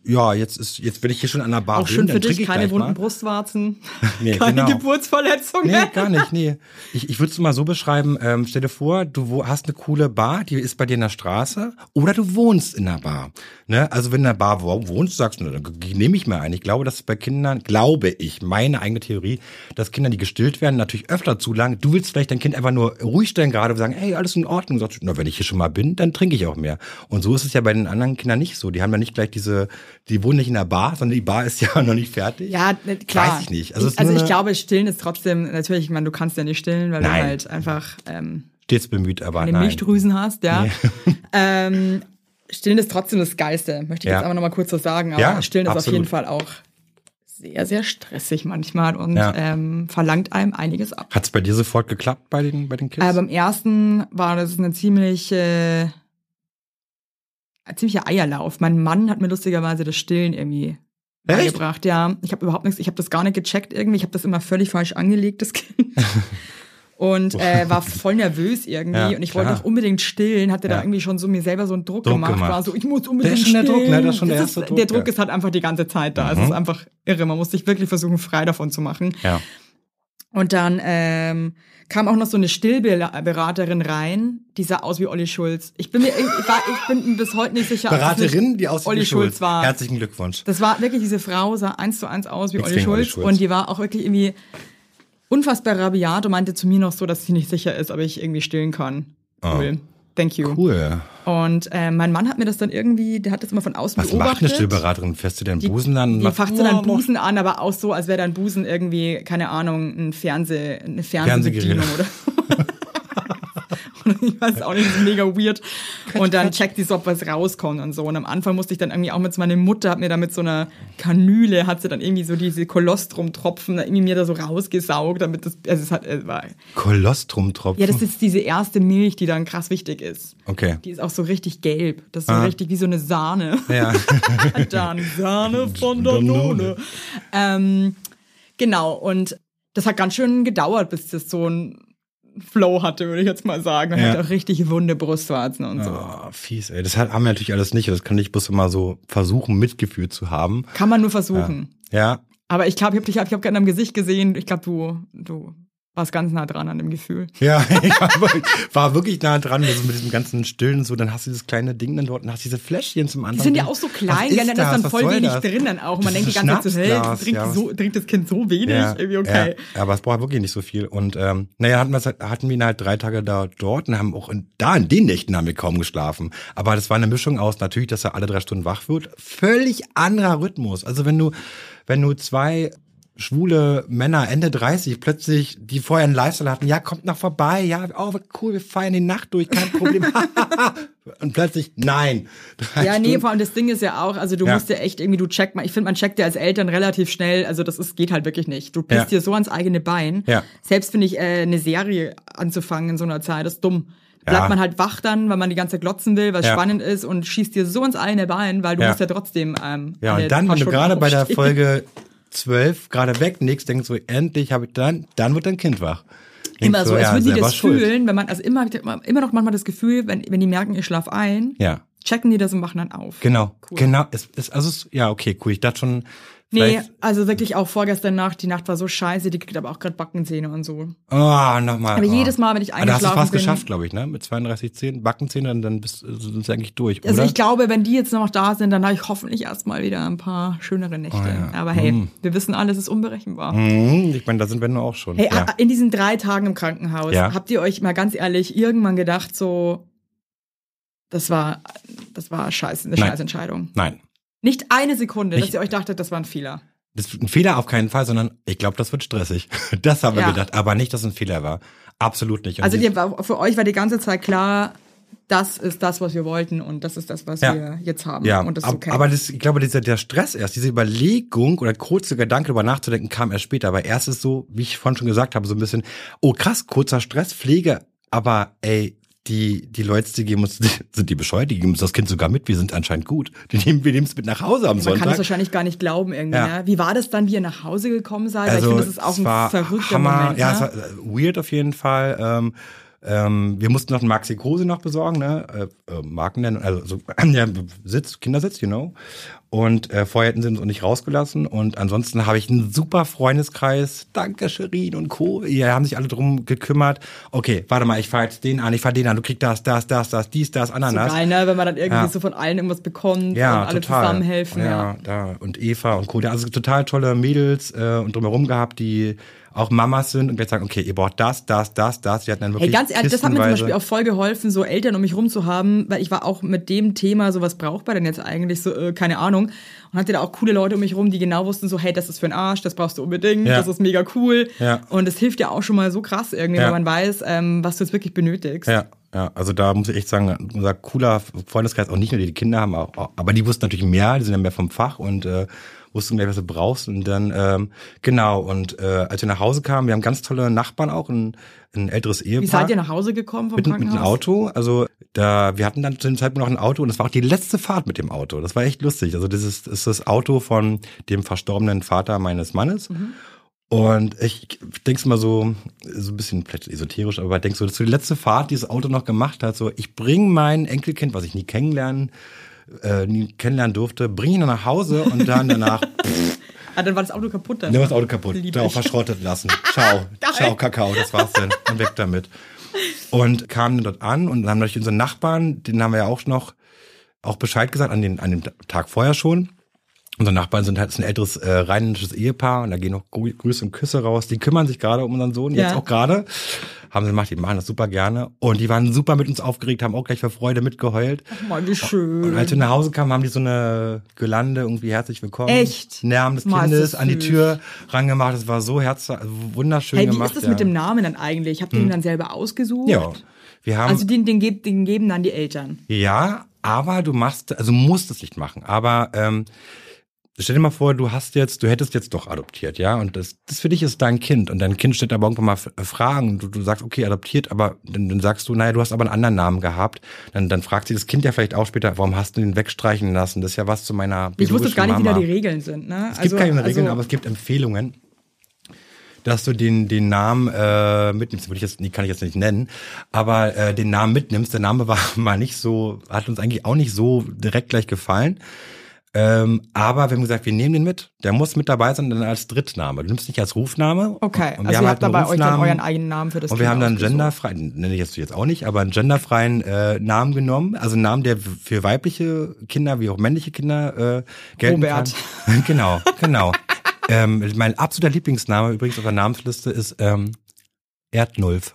ja, jetzt ist, jetzt bin ich hier schon an der Bar.
Auch schön für dich,
ich
keine wunden
mal.
Brustwarzen, <laughs>
Nee,
keine
genau.
Geburtsverletzungen.
Nee, gar nicht, nee. Ich, ich würde es mal so beschreiben, ähm, stell dir vor, du hast eine coole Bar, die ist bei dir in der Straße, oder du wohnst in der Bar. Ne? Also wenn du in der Bar wo- wohnst, sagst du, dann nehme ich mir ein. Ich glaube, dass bei Kindern, glaube ich, meine eigene Theorie, dass Kinder, die gestillt werden, natürlich öfter zu lang. Du willst vielleicht dein Kind einfach nur ruhig stellen gerade und sagen, hey, alles in Ordnung. Sagst du, na, wenn ich hier schon mal bin, dann trinke ich auch mehr. Und so ist es ja bei den anderen Kindern nicht so. Die haben ja nicht gleich diese, die wohnen nicht in der Bar, sondern die Bar ist <laughs> ja noch nicht fertig.
Ja, ne, klar.
Weiß ich nicht. Also es ist
also ich glaube, stillen ist trotzdem, natürlich, ich meine, du kannst ja nicht stillen, weil
Nein.
du halt einfach ähm,
Stets bemüht, aber
keine
nein.
Milchdrüsen hast, ja. <laughs> ähm, stillen ist trotzdem das Geilste, möchte ich
Ja.
jetzt einfach nochmal kurz so sagen. Aber
Ja,
stillen ist auf
absolut.
jeden Fall auch sehr, sehr stressig manchmal und
Ja.
ähm, verlangt einem einiges ab.
Hat's bei dir sofort geklappt bei den, bei den Kids?
Aber beim ersten war das eine ziemliche, ein ziemlicher Eierlauf. Mein Mann hat mir lustigerweise das Stillen irgendwie beigebracht. Ja, ich habe überhaupt nichts, ich habe das gar nicht gecheckt irgendwie. Ich habe das immer völlig falsch angelegt, das Kind. <laughs> Und äh, war voll nervös irgendwie.
Ja,
und ich wollte auch unbedingt stillen, hatte da
Ja.
irgendwie schon so mir selber so einen Druck,
Druck
gemacht.
gemacht.
War so, ich muss unbedingt
Der schon der
stillen.
Druck, ne? Das ist schon der erste
ist,
Druck,
Der Druck
ja. Mhm.
ist halt einfach die ganze Zeit da. Es ist einfach irre. Man muss sich wirklich versuchen, frei davon zu machen.
ja.
Und dann ähm, kam auch noch so eine Stillberaterin rein, die sah aus wie Olli Schulz. Ich bin mir, ich, war, ich bin bis heute nicht sicher,
Beraterin, die aussieht
Olli
wie
Schulz war.
Herzlichen Glückwunsch.
Das war wirklich diese Frau, sah eins zu eins aus wie Olli
Extrem Olli
Schulz,
Schulz.
und die war auch wirklich irgendwie unfassbar rabiat und meinte zu mir noch so, dass sie nicht sicher ist, ob ich irgendwie stillen kann. Cool. Thank you.
Cool.
Und äh, mein Mann hat mir das dann irgendwie, der hat das immer von außen
Was
beobachtet.
macht eine Stillberaterin? Fährst du den Busen an?
Die
machst-
facht so deinen Busen an, aber auch so, als wäre dein Busen irgendwie, keine Ahnung, ein Fernseh, eine Fernsehbedienung oder <laughs> ich weiß auch nicht, das ist mega weird. Und dann checkt die so, ob was rauskommt und so. Und am Anfang musste ich dann irgendwie auch mit so, meine Mutter hat mir da mit so einer Kanüle, hat sie dann irgendwie so diese Kolostrum-Tropfen irgendwie mir da so rausgesaugt, damit das, also es hat, es war,
Kolostrum-Tropfen.
ja, das ist diese erste Milch, die dann krass wichtig ist.
Okay.
Die ist auch so richtig gelb. Das ist so
Ah.
richtig wie so eine Sahne.
Ja. <laughs>
Dann Sahne von Danone. Ähm, genau, und das hat ganz schön gedauert, bis das so ein Flow hatte, würde ich jetzt mal sagen. Man
Ja.
hat auch richtig wunde Brustwarzen und so.
Oh, fies, ey. Das hat- haben wir natürlich alles nicht. Das kann ich bloß immer so versuchen, Mitgefühl zu haben.
Kann man nur versuchen.
Ja.
Aber ich glaube, ich habe dich ich hab gerade am Gesicht gesehen. Ich glaube, du, du warst ganz nah dran an dem Gefühl. <laughs>
Ja, ich war wirklich, war wirklich nah dran also mit diesem ganzen Stillen so. Dann hast du dieses kleine Ding dann dort und hast diese Fläschchen zum anderen.
Die sind ja auch so klein,
ist
Dann ist dann voll wenig
das?
drin dann auch. Und man denkt die ganze Zeit so, hey, trinkt,
ja,
so, trinkt das Kind so wenig?
Ja,
Irgendwie okay.
Ja, aber es braucht wirklich nicht so viel. Und ähm, naja, hatten, wir, hatten wir ihn halt drei Tage da dort und haben auch in, da in den Nächten haben wir kaum geschlafen. Aber das war eine Mischung aus natürlich, dass er alle drei Stunden wach wird. Völlig anderer Rhythmus. Also wenn du, wenn du zwei schwule Männer Ende 30 plötzlich, die vorher einen Lifestyle hatten, ja, kommt noch vorbei, ja, oh, cool, wir feiern die Nacht durch, kein Problem. <laughs> und plötzlich, nein. Drei
Ja, nee, vor allem das Ding ist ja auch, also du
Ja.
musst ja echt irgendwie, du check mal, ich finde, man checkt ja als Eltern relativ schnell, also das ist, geht halt wirklich nicht. Du pisst
Ja.
dir so ans eigene Bein.
Ja.
Selbst finde ich, äh, eine Serie anzufangen in so einer Zeit, ist dumm. Bleibt
Ja.
man halt wach dann, weil man die ganze Zeit glotzen will, was
Ja.
spannend ist und schießt dir so ins eigene Bein, weil du
Ja.
musst ja trotzdem ähm,
Ja, und dann, wenn du gerade bei der. Folge 12 gerade wegnickst, denkst du, endlich habe ich dann, dann wird dein Kind wach. Denkst
Immer so,
du,
als
ja,
würden die das
schuld.
fühlen, wenn man, also immer, immer noch manchmal das Gefühl, wenn, wenn die merken, ich schlaf ein,
Ja,
checken die das und machen dann auf.
genau,
Cool.
genau. Es, es, also es, ja, okay, cool. Ich dachte schon,
Nee, also wirklich auch vorgestern Nacht, die Nacht war so scheiße, die kriegt aber auch gerade Backenzähne und so.
oh, nochmal.
Aber
oh.
jedes Mal, wenn ich
Aber da hast du
eingeschlafen
fast
bin.
geschafft, glaube ich, ne? Mit 32 Zähnen, Backenzähne, dann, dann bist, sind sie eigentlich durch,
Also
oder?
ich glaube, wenn die jetzt noch da sind, dann habe ich hoffentlich erstmal wieder ein paar schönere Nächte.
Oh ja.
Aber hey,
Mm.
wir wissen alles ist unberechenbar.
Hm, ich meine, da sind wir nur auch schon.
Hey,
ja.
in diesen drei Tagen im Krankenhaus,
Ja.
habt ihr euch mal ganz ehrlich irgendwann gedacht, so, das war, das war scheiße, eine
Nein.
scheiß Entscheidung.
Nein.
Nicht eine Sekunde, dass
Ich-
ihr euch dachtet, das war ein Fehler.
Das ist ein Fehler auf keinen Fall, sondern ich glaube, das wird stressig. <laughs> Das haben wir
Ja.
gedacht, aber nicht, dass es ein Fehler war. Absolut nicht. Und
Also
die-
für euch war die ganze Zeit klar, das ist das, was wir wollten und das ist das, was
Ja.
wir jetzt haben.
Ja,
und das ist okay.
aber das, ich glaube, dieser, der Stress erst, diese Überlegung oder kurze Gedanke darüber nachzudenken, kam erst später. Aber erst ist so, wie ich vorhin schon gesagt habe, so ein bisschen, oh krass, kurzer Stress, Pflege, aber ey, die, die Leute, die geben uns, <laughs> sind die bescheuert, die geben uns das Kind sogar mit, wir sind anscheinend gut. Die nehmen, wir nehmen es mit nach Hause am
Man kann es
Sonntag.
wahrscheinlich gar nicht glauben irgendwie.
Ja.
Ne? Wie war das dann, wie ihr nach Hause gekommen seid? Weil ich finde, das ist auch
es
ein
war
verrückter
Hammer,
Moment.
Ja,
ne?
es war äh, weird auf jeden Fall. Ähm, Ähm, wir mussten noch einen Maxi Kruse noch besorgen, ne? Äh, äh, Marken nennen, also so, <clears throat> ja, Sitz, Kindersitz, you know. Und äh, vorher hätten sie uns auch nicht rausgelassen. Und ansonsten habe ich einen super Freundeskreis. Danke, Sherin und Co. Die haben sich alle drum gekümmert. Okay, warte mal, ich fahr jetzt den an, ich fahr den an, du kriegst das, das, das, das, dies, das,
So
Ananas.
geil, ne? Wenn man dann irgendwie
Ja.
so von allen irgendwas bekommt
Ja,
und alle
total.
zusammenhelfen. Ja.
Ja, da und Eva und Co. Also total tolle Mädels äh, und drumherum gehabt, die auch Mamas sind und gleich sagen, okay, ihr braucht das, das, das, das. Die hatten dann
Hey,
wirklich
ganz ehrlich, das hat mir zum Beispiel auch voll geholfen, so Eltern um mich rum zu haben, weil ich war auch mit dem Thema, so was braucht man denn jetzt eigentlich, so, äh, keine Ahnung. Und hatte da auch coole Leute um mich rum, die genau wussten, so, hey, das ist für den Arsch, das brauchst du unbedingt,
Ja.
das ist mega cool.
Ja.
Und das hilft ja auch schon mal so krass irgendwie,
Ja.
wenn man weiß, ähm, was du jetzt wirklich benötigst.
Ja, ja, also da muss ich echt sagen, unser cooler Freundeskreis, auch nicht nur die, die Kinder haben, auch, auch- aber die wussten natürlich mehr, die sind ja mehr vom Fach und äh, wussten gleich, was du brauchst. Und dann, ähm, genau, und äh, als wir nach Hause kamen, wir haben ganz tolle Nachbarn auch, ein, ein älteres Ehepaar.
Wie seid ihr nach Hause gekommen vom
mit, mit
Krankenhaus?
einem Auto. Also da, wir hatten dann zu dem Zeitpunkt noch ein Auto und das war auch die letzte Fahrt mit dem Auto. Das war echt lustig. Also das ist, ist das Auto von dem verstorbenen Vater meines Mannes.
Mhm.
Und ich denk's mal so, so ein bisschen vielleicht esoterisch, aber denk so, das ist so die letzte Fahrt, die das Auto noch gemacht hat. So, ich bring mein Enkelkind, was ich nie kennenlernen, äh, nie kennenlernen durfte, bring ihn nach Hause und dann danach <laughs>
Ah, dann war das Auto kaputt. Dann.
Nimm das Auto kaputt,
ich.
verschrottet lassen. <laughs> Ciao, ciao, Kakao, das war's denn. Und weg damit. Und kamen dort an und haben natürlich unseren Nachbarn, den haben wir ja auch noch, auch Bescheid gesagt, an, den, an dem Tag vorher schon. Unsere Nachbarn sind halt ein älteres äh, rheinisches Ehepaar und da gehen noch Grü- Grüße und Küsse raus. Die kümmern sich gerade um unseren Sohn, jetzt
Ja.
auch gerade. Haben sie gemacht, die machen das super gerne. Und die waren super mit uns aufgeregt, haben auch gleich vor Freude mitgeheult.
Mal, wie
Und
schön.
als wir nach Hause kamen, haben die so eine Gelande irgendwie herzlich willkommen.
Echt?
Namen des
Mal,
Kindes an die. Tür rangemacht. Das war so herz also wunderschön
Hey, wie
gemacht.
ist das
ja.
mit dem Namen dann eigentlich? Habt ihr den dann selber ausgesucht?
Ja. Wir haben,
Also den, den, den geben dann die Eltern.
ja, aber du machst, also musst es nicht machen. Aber ähm, stell dir mal vor, du hast jetzt, du hättest jetzt doch adoptiert, ja, und das, das für dich ist dein Kind und dein Kind stellt aber irgendwann mal F- Fragen. Du, du sagst, okay, adoptiert, aber dann, dann sagst du, naja, du hast aber einen anderen Namen gehabt. Dann, dann fragt sich das Kind ja vielleicht auch später, warum hast du den wegstreichen lassen? Das ist ja was zu meiner
Ich wusste gar nicht, wie
Mama.
da die Regeln sind. Ne?
Es gibt keine Regeln, aber es gibt Empfehlungen, dass du den, den Namen äh, mitnimmst. Würde ich jetzt, die kann ich jetzt nicht nennen, aber äh, den Namen mitnimmst. Der Name war <laughs> mal nicht so, hat uns eigentlich auch nicht so direkt gleich gefallen. Ähm, aber wir haben gesagt, wir nehmen den mit. Der muss mit dabei sein, dann als Drittname. Du nimmst nicht als Rufname.
Okay,
Und wir
also
haben
ihr
halt
habt
einen
dabei euch dann euren eigenen Namen für das
Und
Kind
wir haben dann
ausgesucht.
genderfreien, nenne ich jetzt jetzt auch nicht, aber einen genderfreien äh, Namen genommen. Also einen Namen, der für weibliche Kinder wie auch männliche Kinder äh, gelten
Robert.
kann. <laughs> genau, genau. <laughs> ähm, mein absoluter Lieblingsname übrigens auf der Namensliste ist ähm, Erdnulf.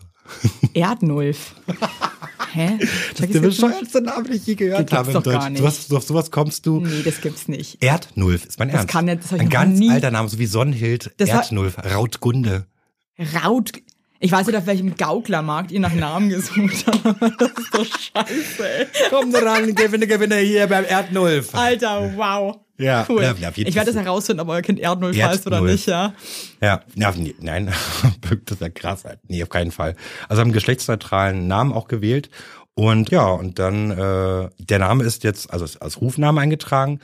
Erdnulf. <laughs> Hä?
Das ist der bescheuertste Name, den ich je gehört habe
gar
Deutschen. Du hast, auf sowas kommst du.
Nee, das gibt's nicht.
Erdnulf ist mein
Das
Ernst.
kann das
Ein ganz
nie-
alter Name, so wie Sonnenhild.
Das
Erdnulf, Rautgunde.
Raut. Ich weiß nicht, auf welchem Gauklermarkt ihr nach Namen gesucht habt. Das ist doch scheiße, ey.
Komm ran, Gewinne, Gewinne hier beim Erdnulf.
Alter, wow.
Ja,
cool.
auf jeden
ich werde das herausfinden, ob euer Kind Erdnulf heißt oder nicht, ja.
Ja, nee, nein, <laughs> das ist ja krass. Nee, auf keinen Fall. Also haben einen geschlechtsneutralen Namen auch gewählt. Und ja, und dann, äh, der Name ist jetzt also ist als Rufname eingetragen.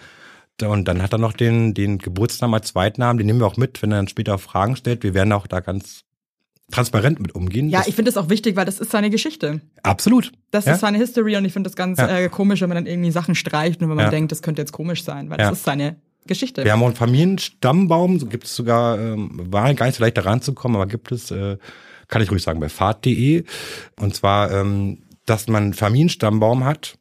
Und dann hat er noch den, den Geburtsnamen als Zweitnamen, den nehmen wir auch mit, wenn er dann später Fragen stellt. Wir werden auch da ganz transparent mit umgehen.
Ja, ich finde das auch wichtig, weil das ist seine Geschichte.
absolut.
Das
ja?
ist seine History und ich finde das ganz
Ja.
äh, komisch, wenn man dann irgendwie Sachen streicht und wenn man
Ja.
denkt, das könnte jetzt komisch sein, weil das ist seine Geschichte.
Wir haben auch einen Familienstammbaum, so gibt es sogar, ähm, war gar nicht so leicht da ranzukommen, aber gibt es, äh, kann ich ruhig sagen, bei fahrt.de. Und zwar, ähm, dass man einen Familienstammbaum hat,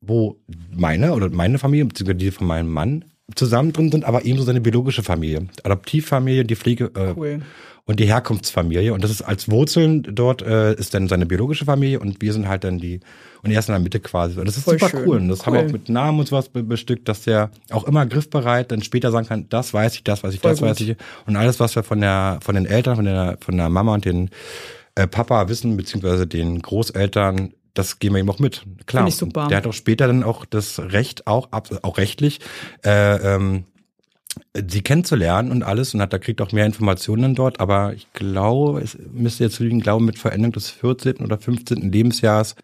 wo meine oder meine Familie, beziehungsweise die von meinem Mann zusammen drin sind, aber ebenso seine biologische Familie. Adoptivfamilie, die Pflege äh,
Cool.
Und die Herkunftsfamilie. Und das ist als Wurzeln dort äh, ist dann seine biologische Familie und wir sind halt dann die und er ist in der Mitte quasi. Und das ist
Voll
super
schön.
cool. Und das haben wir
Cool.
auch mit Namen und sowas be bestückt, dass der auch immer griffbereit dann später sagen kann, das weiß ich, das weiß ich,
Voll
das weiß
gut.
ich. Und alles, was wir von der von den Eltern, von der von der Mama und den äh, Papa wissen, beziehungsweise den Großeltern, das geben wir ihm auch mit. Klar.
Finde ich super.
Und Der hat auch später dann auch das Recht, auch auch rechtlich, äh, ähm, sie kennenzulernen und alles und hat da kriegt auch mehr Informationen dort, aber ich glaube, es müsste jetzt liegen, glaube mit Veränderung des 14. oder 15. Lebensjahres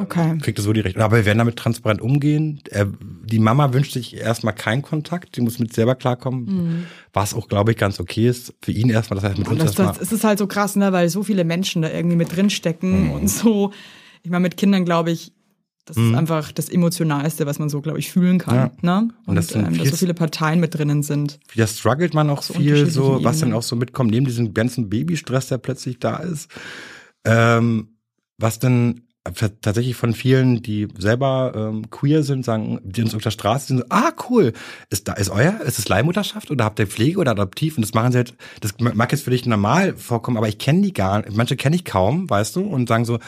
Okay.
kriegt es so die Rechte. Aber wir werden damit transparent umgehen. Die Mama wünscht sich erstmal keinen Kontakt, die muss mit selber klarkommen. Was auch, glaube ich, ganz okay ist. Für ihn erstmal, das heißt mit uns
Mhm. Das,
erstmal.
es ist halt so krass, ne, weil so viele Menschen da irgendwie mit drinstecken
Mhm.
und so. Ich meine, mit Kindern glaube ich, das ist einfach das Emotionalste, was man so, glaube ich, fühlen kann.
Ja.
Ne? Und,
das sind
ähm, dass so viele Parteien mit drinnen sind.
Da struggelt man auch
so
viel so, was dann
Ebenen.
auch so mitkommt, neben diesem ganzen Babystress, der plötzlich da ist. Ähm, was denn t- tatsächlich von vielen, die selber ähm, queer sind, sagen, die uns auf der Straße sind, so, ah cool, ist da ist euer, ist es Leihmutterschaft oder habt ihr Pflege oder Adoptiv? Und das machen sie halt, das mag jetzt für dich normal vorkommen, aber ich kenne die gar nicht, manche kenne ich kaum, weißt du, und sagen so,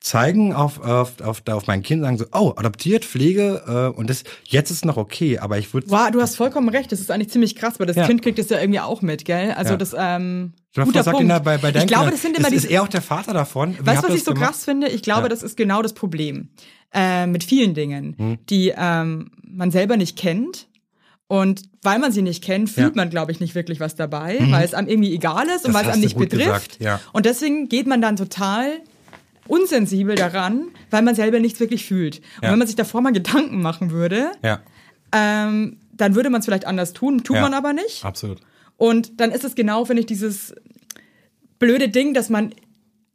zeigen auf, auf, auf, auf mein Kind, sagen so, oh, adoptiert, Pflege, äh, und das, jetzt ist noch okay, aber ich würde
Wow, du hast vollkommen recht. Das ist eigentlich ziemlich krass, weil das
Ja.
Kind kriegt das ja irgendwie auch mit, gell? Also
Ja.
das, ähm, guter Punkt.
ihnen da bei, bei
ich glaube, das sind immer
ist,
diese,
ist er auch der Vater davon? Wie
Weißt du, was ich so
gemacht?
krass finde? Ich glaube,
Ja.
das ist genau das Problem äh, mit vielen Dingen,
Hm.
die ähm, man selber nicht kennt. Und weil man sie nicht kennt, fühlt
Ja. Mhm.
man, glaube ich, nicht wirklich was dabei, weil es einem irgendwie egal ist und
Das
weil es einem nicht betrifft.
ja.
Und deswegen geht man dann total unsensibel daran, weil man selber nichts wirklich fühlt. Und
Ja.
wenn man sich davor mal Gedanken machen würde,
Ja,
ähm, dann würde man es vielleicht anders tun, tut
Ja.
man aber nicht.
absolut.
Und dann ist es genau, finde ich, dieses blöde Ding, dass man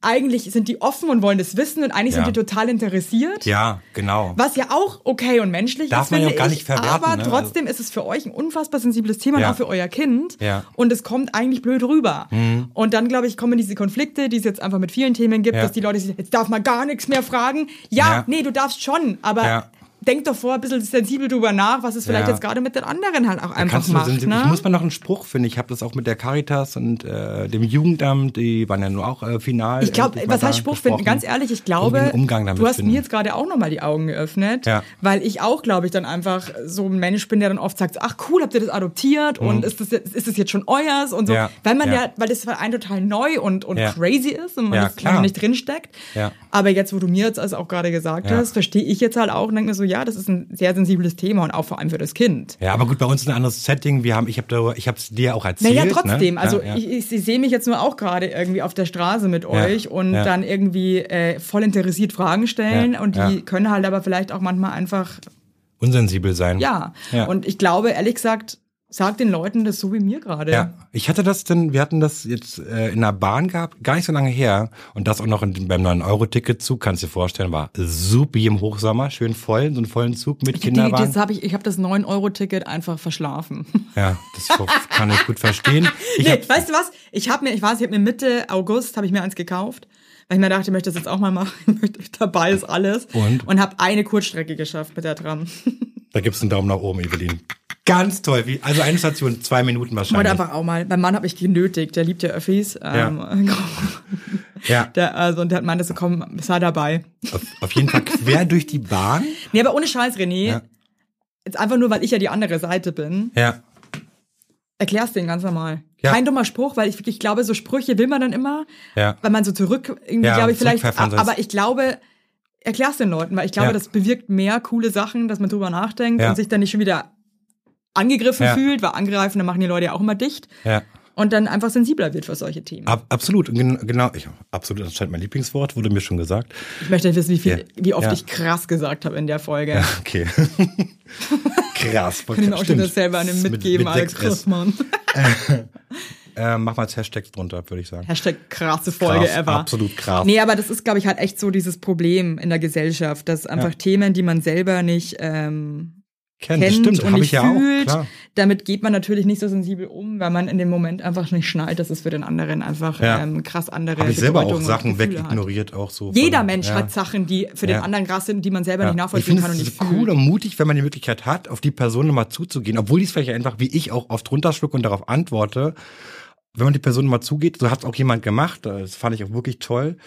eigentlich sind die offen und wollen das wissen und eigentlich
Ja.
sind die total interessiert.
Ja, genau.
Was ja auch okay und menschlich
Darf
ist,
man ja auch gar
ich,
nicht verwerten,
aber
ne?
trotzdem ist es für euch ein unfassbar sensibles Thema
Ja.
und auch für euer Kind.
Ja. Mhm.
Und es kommt eigentlich blöd rüber. Und dann, glaube ich, kommen diese Konflikte, die es jetzt einfach mit vielen Themen gibt, dass die Leute sich, jetzt darf man gar nichts mehr fragen. Ja,
Ja.
nee, du darfst schon, aber
Ja.
Denk doch vor, ein bisschen sensibel drüber nach, was es vielleicht
Ja.
jetzt gerade mit den anderen halt auch einfach macht.
sensibel-
Ne?
Ich muss mal noch einen Spruch finden. Ich habe das auch mit der Caritas und äh, dem Jugendamt, die waren ja nur auch äh, final.
Ich glaube, was heißt Spruch finden? Ganz ehrlich, ich glaube, du hast
finden.
mir jetzt gerade auch nochmal die Augen geöffnet,
Ja.
weil ich auch, glaube ich, dann einfach so ein Mensch bin, der dann oft sagt, ach cool, habt ihr das adoptiert und ist das, jetzt, ist das jetzt schon euers und so,
Mhm. Ja.
weil man ja. Weil das für einen total neu und, und crazy ist und man
Ja,
das nicht drinsteckt.
Ja.
Aber jetzt, wo du mir jetzt also auch gerade gesagt hast, verstehe ich jetzt halt auch und denke mir so, ja, das ist ein sehr sensibles Thema und auch vor allem für das Kind.
Ja, aber gut, bei uns ist ein anderes Setting. Wir haben, ich habe ich habe es dir auch erzählt.
Naja, trotzdem.
Ne?
Also
ja, ja.
ich, ich, ich sehe mich jetzt nur auch gerade irgendwie auf der Straße mit euch und
ja.
dann irgendwie äh, voll interessiert Fragen stellen und die können halt aber vielleicht auch manchmal einfach,
unsensibel sein.
ja.
Ja.
Und ich glaube, ehrlich gesagt, sag den Leuten das so wie mir gerade.
Ja, ich hatte das denn, wir hatten das jetzt äh, in der Bahn gehabt, gar nicht so lange her. Und das auch noch in, beim 9-Euro-Ticket-Zug, kannst du dir vorstellen, war supi im Hochsommer, schön voll, so einen vollen Zug mit
die,
Kinderwagen.
das hab ich ich habe das 9-Euro-Ticket einfach verschlafen. <laughs>
ja, das kann ich gut verstehen. Ich
nee,
hab,
weißt du was? Ich habe mir, ich weiß, ich habe mir Mitte August habe ich mir eins gekauft, weil ich mir dachte, ich möchte das jetzt auch mal machen. <laughs> Ich möchte, dabei ist alles.
Und?
Und habe eine Kurzstrecke geschafft mit der Tram. <laughs>
da gibt's einen Daumen nach oben, Evelyn. Ganz toll. Wie, also eine Station, zwei Minuten
Ich
wahrscheinlich.
wollte einfach auch mal, mein Mann habe ich genötigt, der liebt ja Öffis. Ähm, <laughs>
ja,
der, also, und der hat meinte so, komm, sei dabei.
auf, auf jeden Fall quer <laughs> durch die Bahn.
Nee, aber ohne Scheiß, René.
Ja.
Jetzt einfach nur, weil ich ja die andere Seite bin.
Ja,
Erklär's denen ganz normal.
Ja.
Kein dummer Spruch, weil ich wirklich glaube, so Sprüche will man dann immer,
ja.
weil man so zurück, irgendwie
Ja,
glaube ich vielleicht, aber ich glaube, erklär's den Leuten, weil ich glaube,
Ja.
das bewirkt mehr coole Sachen, dass man drüber nachdenkt
Ja.
und sich dann nicht schon wieder angegriffen
Ja.
fühlt, weil angreifen, dann machen die Leute ja auch immer dicht
ja.
und dann einfach sensibler wird für solche Themen.
Ab, absolut, gen, genau. Ich, absolut, das scheint mein Lieblingswort, wurde mir schon gesagt.
Ich möchte wissen, wie viel, wie oft ich krass gesagt habe in der Folge.
Ja, okay. <laughs> Krass.
Kann ich mir auch schon das selber einem
Mit-
mitgeben,
mit
Alex
6S.
Grossmann.
Äh, mach mal als Hashtags drunter, würde ich sagen.
Hashtag krasse Folge
Krass,
ever.
absolut krass.
Nee, aber das ist, glaube ich, halt echt so dieses Problem in der Gesellschaft, dass einfach
Ja.
Themen, die man selber nicht ähm,
Kennt, das
kennt
stimmt,
und nicht
ich ja
fühlt,
auch, klar.
damit geht man natürlich nicht so sensibel um, weil man in dem Moment einfach nicht schnallt, dass es für den anderen einfach
Ja.
ähm, krass andere
Habe ich selber auch
Bedeutung
Sachen wegignoriert, auch so.
Jeder
von-
Mensch
ja.
hat Sachen, die für den
Ja.
anderen krass sind, die man selber nicht
Ja. Ich
nachvollziehen
finde
kann und nicht
ist
fühlt.
cool und mutig, wenn man die Möglichkeit hat, auf die Person nochmal zuzugehen, obwohl die es vielleicht einfach wie ich auch oft runterschlucke und darauf antworte. Wenn man die Person mal zugeht, so hat es auch jemand gemacht, das fand ich auch wirklich toll.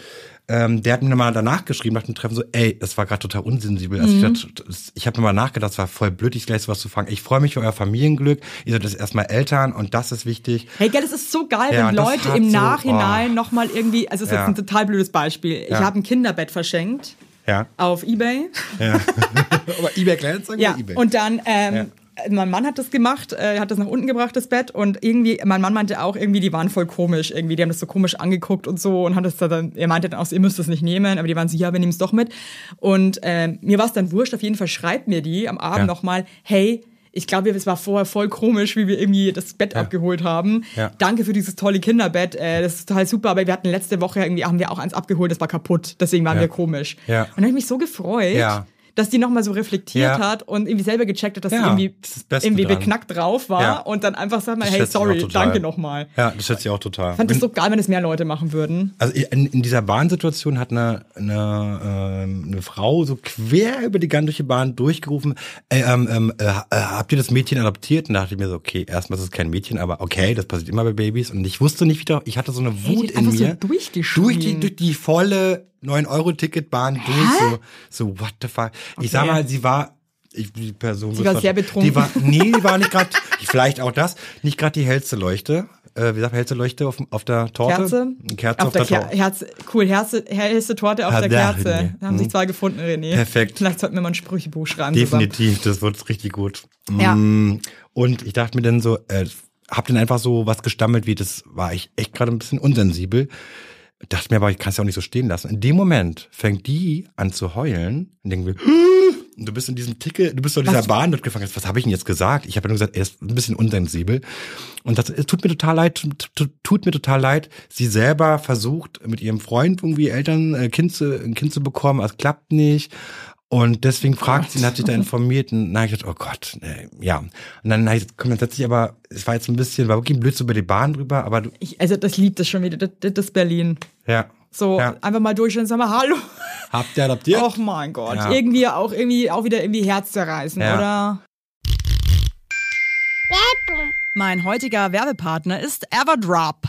Ähm, der hat mir nochmal danach geschrieben nach dem Treffen so, ey, das war gerade total unsensibel. Also
Mhm.
ich, das- ich habe mir mal nachgedacht, das war voll blöd, ich gleich sowas zu fangen. Ich freue mich für euer Familienglück. Ihr seid jetzt erstmal Eltern und das ist wichtig.
Hey, gell, das ist so geil,
Ja,
wenn
das
Leute im
so-
Nachhinein
oh.
nochmal irgendwie, also es ist
Ja.
jetzt ein total blödes Beispiel. Ich
Ja.
habe ein Kinderbett verschenkt
Ja.
auf Ebay.
ja. <laughs> Aber eBay Kleinanzeigen
Ja,
oder eBay?
und dann ähm,
Ja.
Mein Mann hat das gemacht, äh, hat das nach unten gebracht, das Bett. Und irgendwie, mein Mann meinte auch, irgendwie, die waren voll komisch. Irgendwie, die haben das so komisch angeguckt und so. Und hat das dann, er meinte dann auch, ihr müsst das nicht nehmen. Aber die waren so, ja, wir nehmen es doch mit. Und äh, mir war es dann wurscht. Auf jeden Fall schreibt mir die am Abend
Ja.
nochmal, hey, ich glaube, es war vorher voll komisch, wie wir irgendwie das Bett abgeholt haben.
Ja.
Danke für dieses tolle Kinderbett. Äh, das ist total super. Aber wir hatten letzte Woche irgendwie, haben wir auch eins abgeholt, das war kaputt. Deswegen waren
Ja.
wir komisch.
Ja.
Und dann habe ich mich so gefreut.
Ja.
Dass die nochmal so reflektiert
Ja.
hat und irgendwie selber gecheckt hat, dass
Ja,
sie irgendwie,
das
irgendwie
dran.
beknackt drauf war
Ja.
und dann einfach sagt man, hey, sorry, danke nochmal.
Ja, das schätze ich auch total.
Ich fand es so geil, wenn es mehr Leute machen würden.
Also in, in dieser Bahnsituation hat eine, eine, ähm, eine Frau so quer über die ganze Bahn durchgerufen, äh, ähm, ähm, äh, äh, habt ihr das Mädchen adoptiert? Und da dachte ich mir so, okay, erstmal ist es kein Mädchen, aber okay, das passiert immer bei Babys. Und ich wusste nicht wieder, ich hatte so eine
Hey,
Wut
die
in
so
mir.
durchgeschrien.
durch die, durch die volle 9-Euro-Ticketbahn durch, so, so, what the fuck. Ich sag
Okay.
mal, sie war, ich, die Person
Sie
wird
war sehr betrunken.
Die war, nee, die war nicht gerade, <laughs> vielleicht auch das, nicht gerade die hellste Leuchte. Äh, wie sagt hellste Leuchte auf, auf der Torte?
Kerze?
Kerze
auf,
auf,
der
der, Torte.
Herz, cool, Herze, hellste Torte auf
Ah,
der Kerze.
René.
Da haben sich
Mhm.
zwei gefunden, René.
Perfekt.
Vielleicht sollten wir mal ein Sprüchebuch schreiben.
Definitiv, das wird richtig gut.
Ja.
Mm, Und ich dachte mir dann so, äh, hab dann einfach so was gestammelt, wie das war ich echt gerade ein bisschen unsensibel. Dachte mir aber, ich kann es ja auch nicht so stehen lassen. In dem Moment fängt die an zu heulen und denken wir, du bist in diesem Ticket, du bist so in dieser
Was?
Bahn dort gefangen. Was habe ich denn jetzt gesagt? Ich habe ja nur gesagt, er ist ein bisschen unsensibel. Und das es tut mir total leid, tut mir total leid. Sie selber versucht mit ihrem Freund irgendwie Eltern, äh, Kind zu, ein Kind zu bekommen, es klappt nicht. Und deswegen fragt sie, und hat sich da informiert und dann hab ich gedacht, oh Gott, äh, ja. Und dann hab ich gesagt, komm, dann setz dich aber, es war jetzt ein bisschen, war wirklich blöd so über die Bahn drüber, aber du,
Ich, also das liebt es schon wieder, das, das Berlin.
ja.
So,
ja.
einfach mal durch und sagen mal, hallo.
Habt ihr adoptiert?
Och mein Gott.
Ja.
Irgendwie auch irgendwie auch wieder irgendwie Herz zerreißen,
Ja.
oder? Mein heutiger Werbepartner ist Everdrop.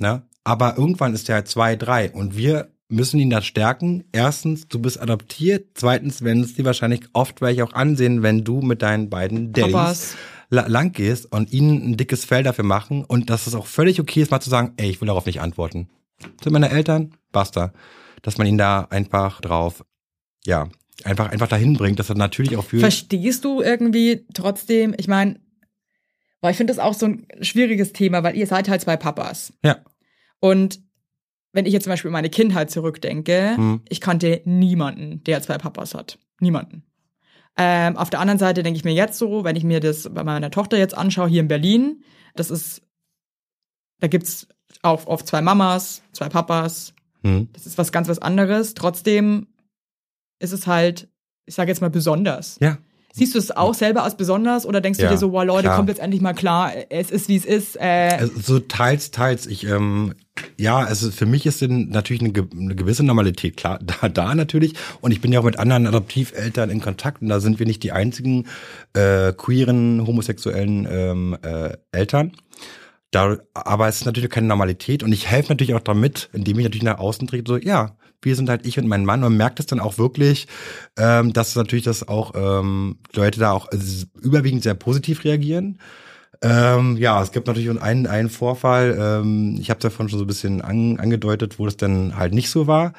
ne? Aber irgendwann ist er zwei, drei und wir müssen ihn da stärken. Erstens, du bist adoptiert. Zweitens, wenn es dir wahrscheinlich oft welche auch ansehen, wenn du mit deinen beiden Daddys la- lang gehst und ihnen ein dickes Fell dafür machen und dass es auch völlig okay ist, mal zu sagen, ey, ich will darauf nicht antworten. Sind meine Eltern? Basta. Dass man ihn da einfach drauf, ja, einfach, einfach dahin bringt, dass er natürlich auch fühlt.
Verstehst du irgendwie trotzdem, ich meine, weil ich finde das auch so ein schwieriges Thema, weil ihr seid halt zwei Papas.
ja.
Und wenn ich jetzt zum Beispiel meine Kindheit zurückdenke,
Hm.
ich kannte niemanden, der zwei Papas hat. Niemanden. Ähm, auf der anderen Seite denke ich mir jetzt so, wenn ich mir das bei meiner Tochter jetzt anschaue, hier in Berlin, das ist, da gibt's auch oft zwei Mamas, zwei Papas,
Hm.
das ist was ganz was anderes. Trotzdem ist es halt, ich sage jetzt mal besonders.
Ja.
Siehst du es auch selber als besonders oder denkst
Ja,
du dir so, wow Leute,
klar.
kommt jetzt endlich mal klar, es ist wie es ist. Äh,
Also so teils, teils. Ich, ähm, ja, also für mich ist denn natürlich eine, ge- eine gewisse Normalität klar <laughs> da, da natürlich. Und ich bin ja auch mit anderen Adoptiveltern in Kontakt und da sind wir nicht die einzigen äh, queeren, homosexuellen ähm, äh, Eltern. Da, aber es ist natürlich keine Normalität und ich helfe natürlich auch damit, indem ich natürlich nach außen trete, so, ja, wir sind halt ich und mein Mann und man merkt es dann auch wirklich, ähm, dass natürlich das auch ähm, Leute da auch also, überwiegend sehr positiv reagieren. Ähm, ja, es gibt natürlich einen, einen Vorfall, ähm, ich habe davon schon so ein bisschen an, angedeutet, wo das dann halt nicht so war.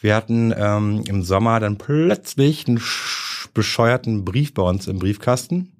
Wir hatten ähm, im Sommer dann plötzlich einen sch- bescheuerten Brief bei uns im Briefkasten.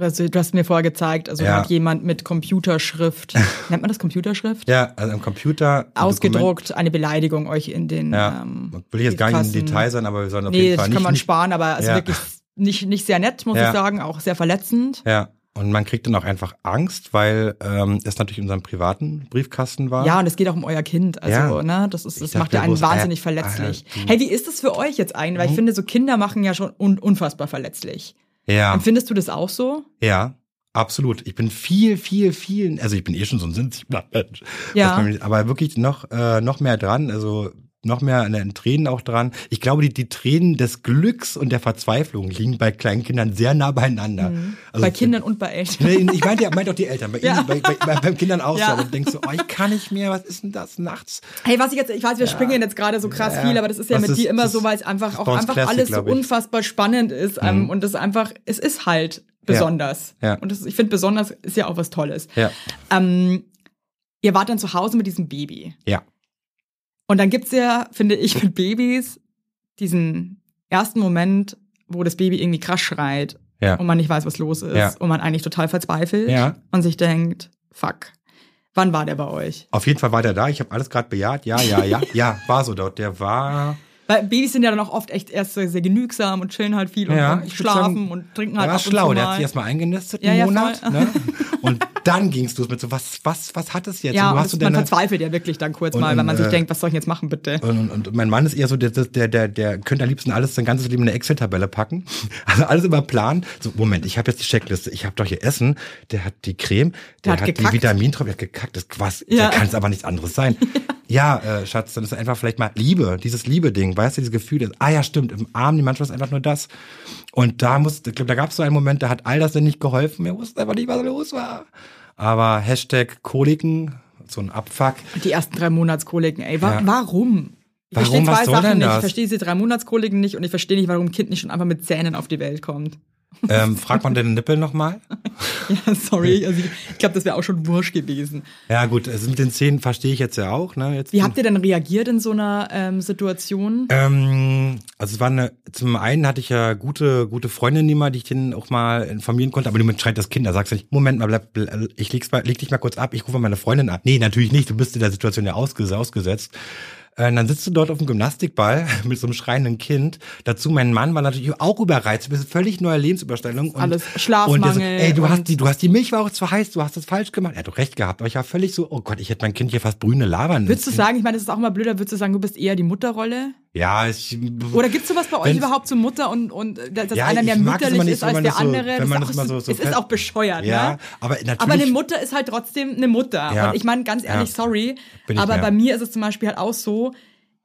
Also, du hast mir vorher gezeigt, also
Ja.
hat jemand mit Computerschrift, <laughs> nennt man das Computerschrift?
Ja, also am Computer. ein Dokument.
Ausgedruckt, eine Beleidigung euch in den
Ja,
ähm,
will ich jetzt gar nicht im. Detail sein, aber wir sollen auf
Nee,
jeden
das
Fall
kann
nicht.
man
nicht
sparen, aber also
Ja.
wirklich nicht, nicht sehr nett, muss
Ja.
ich sagen, auch sehr verletzend.
Ja, und man kriegt dann auch einfach Angst, weil ähm, es natürlich in unserem privaten Briefkasten war.
Ja, und es geht auch um euer Kind. Also,
Ja.
ne, das ist, das macht ja einen
bloß,
wahnsinnig
äh,
verletzlich.
äh, du-
hey, wie ist das für euch jetzt eigentlich? Weil ich finde, so Kinder machen ja schon un unfassbar verletzlich.
Ja,
Empfindest du das auch so?
ja, absolut. Ich bin viel, viel, viel, also ich bin eh schon so ein Mensch.
Ja.
Aber wirklich noch, äh, noch mehr dran, also noch mehr an den Tränen auch dran. Ich glaube, die, die Tränen des Glücks und der Verzweiflung liegen bei kleinen Kindern sehr nah beieinander. Also,
Mhm. bei Kindern und bei Eltern.
Ich meinte ja, meinte auch die Eltern, bei,
Ja.
ihnen, bei, bei, bei, beim Kindern auch
Ja.
so. Du denkst so, oh, ich kann nicht mehr, was ist denn das nachts?
Hey, was ich jetzt, ich weiß, wir springen jetzt gerade so krass
Ja.
viel, aber das ist ja
Das
mit
ist-
dir immer so, weil es einfach auch
bei
einfach
Classic,
alles so unfassbar spannend ist ähm, und das einfach, es ist halt besonders.
Ja.
Und das, ich finde, besonders ist ja auch was Tolles.
Ja.
Ähm, ihr wart dann zu Hause mit diesem Baby.
Ja.
Und dann gibt's ja, finde ich, mit Babys diesen ersten Moment, wo das Baby irgendwie krass schreit
Ja.
und man nicht weiß, was los ist
Ja.
und man eigentlich total verzweifelt
Ja.
und sich denkt, fuck, wann war der bei euch?
Auf jeden Fall war der da. Ich habe alles gerade bejaht. Ja, ja, ja. <laughs> Ja, war so dort. Der war.
Weil Babys sind ja dann auch oft echt erst so sehr genügsam und chillen halt viel
Ja,
und schlafen
sagen,
und trinken halt
war
ab und
schlau.
zu
Der hat
mal.
sich erstmal eingenistet,
Ja,
einen
ja,
Monat. Ne? <laughs> Und dann gingst du es mit so, was, was, was hat es jetzt?
ja, das, man verzweifelt ja wirklich dann kurz
Und-
mal, wenn man
und,
sich
äh,
denkt, was soll ich jetzt machen, bitte?
und, und, und mein Mann ist eher so, der, der, der, der könnte am liebsten alles sein ganzes Leben in eine Excel-Tabelle packen. <laughs> Also alles immer planen. So, Moment, ich habe jetzt die Checkliste, ich habe doch hier Essen, der hat die Creme, der,
Der hat
hat, die. Vitamintropfen, der hat gekackt. Das, was,
Ja.
da kann es aber nichts anderes sein. <laughs> ja, äh, Schatz, dann ist einfach vielleicht mal Liebe, dieses Liebe-Ding, weißt du, dieses Gefühl, das, ah ja, stimmt, im Arm, die manchmal ist einfach nur das. Und da muss, ich glaube, da gab es so einen Moment, da hat all das denn nicht geholfen, wir wussten einfach nicht, was los war. Aber Hashtag Koliken, so ein Abfuck.
Die ersten drei Monatskoliken, ey, wa
Ja.
warum? Ich
Warum?
verstehe zwei Sachen nicht. Ich verstehe diese drei Monatskoliken nicht und ich verstehe nicht, warum ein Kind nicht schon einfach mit Zähnen auf die Welt kommt.
Ähm, fragt man den Nippel nochmal? <laughs>
Ja, sorry. Also ich ich glaube, das wäre auch schon wurscht gewesen.
Ja gut, also mit den Zähnen verstehe ich jetzt ja auch. Ne? Jetzt,
Wie habt ihr denn reagiert in so einer ähm, Situation?
ähm, also es war eine, zum einen hatte ich ja gute, gute Freundin, die mal, die ich denen auch mal informieren konnte, aber niemand schreit das Kind, da sagst du nicht, Moment mal, bleib, bleib, ich leg's mal, leg dich mal kurz ab, ich rufe mal meine Freundin an. Nee, natürlich nicht, du bist in der Situation ja ausges ausgesetzt. Äh, dann sitzt du dort auf dem Gymnastikball <laughs> mit so einem schreienden Kind. Dazu mein Mann war natürlich auch überreizt. Du bist völlig neue Lebensüberstellung. Und,
Alles
Und der so,
Schlafmangel
ey, du
und-
hast die, du hast die Milch war auch zu heiß, du hast das falsch gemacht. Er hat doch recht gehabt. Aber ich war völlig so, oh Gott, ich hätte mein Kind hier fast brühende Labern.
Würdest du sagen, ich meine, das ist auch immer blöder, würdest du sagen, du bist eher die Mutterrolle?
Ja, ich,
Oder gibt's sowas bei euch überhaupt zur Mutter und, und dass
Ja,
einer mehr
das
mütterlich
nicht
ist
so,
als
wenn
der
das so-
andere?
wenn
Das
man
ist
das
auch
immer so- so
es ist auch bescheuert,
Ja,
ne?
aber natürlich.
Aber eine Mutter ist halt trotzdem eine Mutter.
Ja.
Und ich meine, ganz ehrlich,
Ja.
sorry, aber
mehr.
bei mir ist es zum Beispiel halt auch so,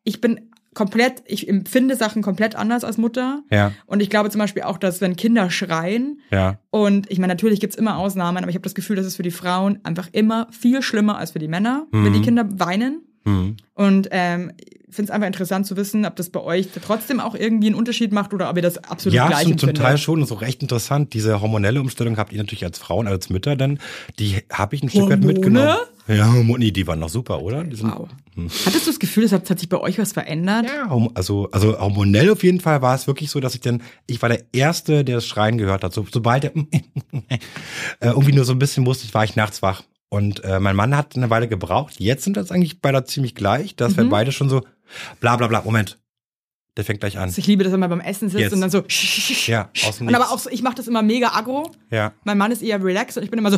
ich bin komplett, ich empfinde Sachen komplett anders als Mutter.
Ja.
Und ich glaube zum Beispiel auch, dass wenn Kinder schreien,
Ja.
und ich meine, natürlich gibt's immer Ausnahmen, aber ich habe das Gefühl, dass es für die Frauen einfach immer viel schlimmer als für die Männer, wenn
Mhm.
die Kinder weinen.
Hm.
Und ähm, finde es einfach interessant zu wissen, ob das bei euch trotzdem auch irgendwie einen Unterschied macht oder ob ihr das absolut
Ja,
gleich
zum, zum. Teil schon. Das ist auch recht interessant. Diese hormonelle Umstellung habt ihr natürlich als Frauen, als Mütter dann. Die habe ich ein Stück weit mitgenommen. Ja, Hormone, die waren noch super, oder?
Wow. Hattest du das Gefühl, es hat, hat sich bei euch was verändert?
Ja, also, also hormonell auf jeden Fall war es wirklich so, dass ich dann, ich war der Erste, der das Schreien gehört hat. So, sobald er <laughs> äh, irgendwie nur so ein bisschen wusste, war ich nachts wach. Und äh, mein Mann hat eine Weile gebraucht. Jetzt sind das eigentlich beide ziemlich gleich, dass wir beide schon so, bla bla bla, Moment. Der fängt gleich an.
Ich liebe das, wenn man beim Essen sitzt
Yes.
und dann so.
Ja, aus dem
Und aber auch so, ich mache das immer mega aggro.
Ja.
Mein Mann ist eher relaxed und ich bin immer so.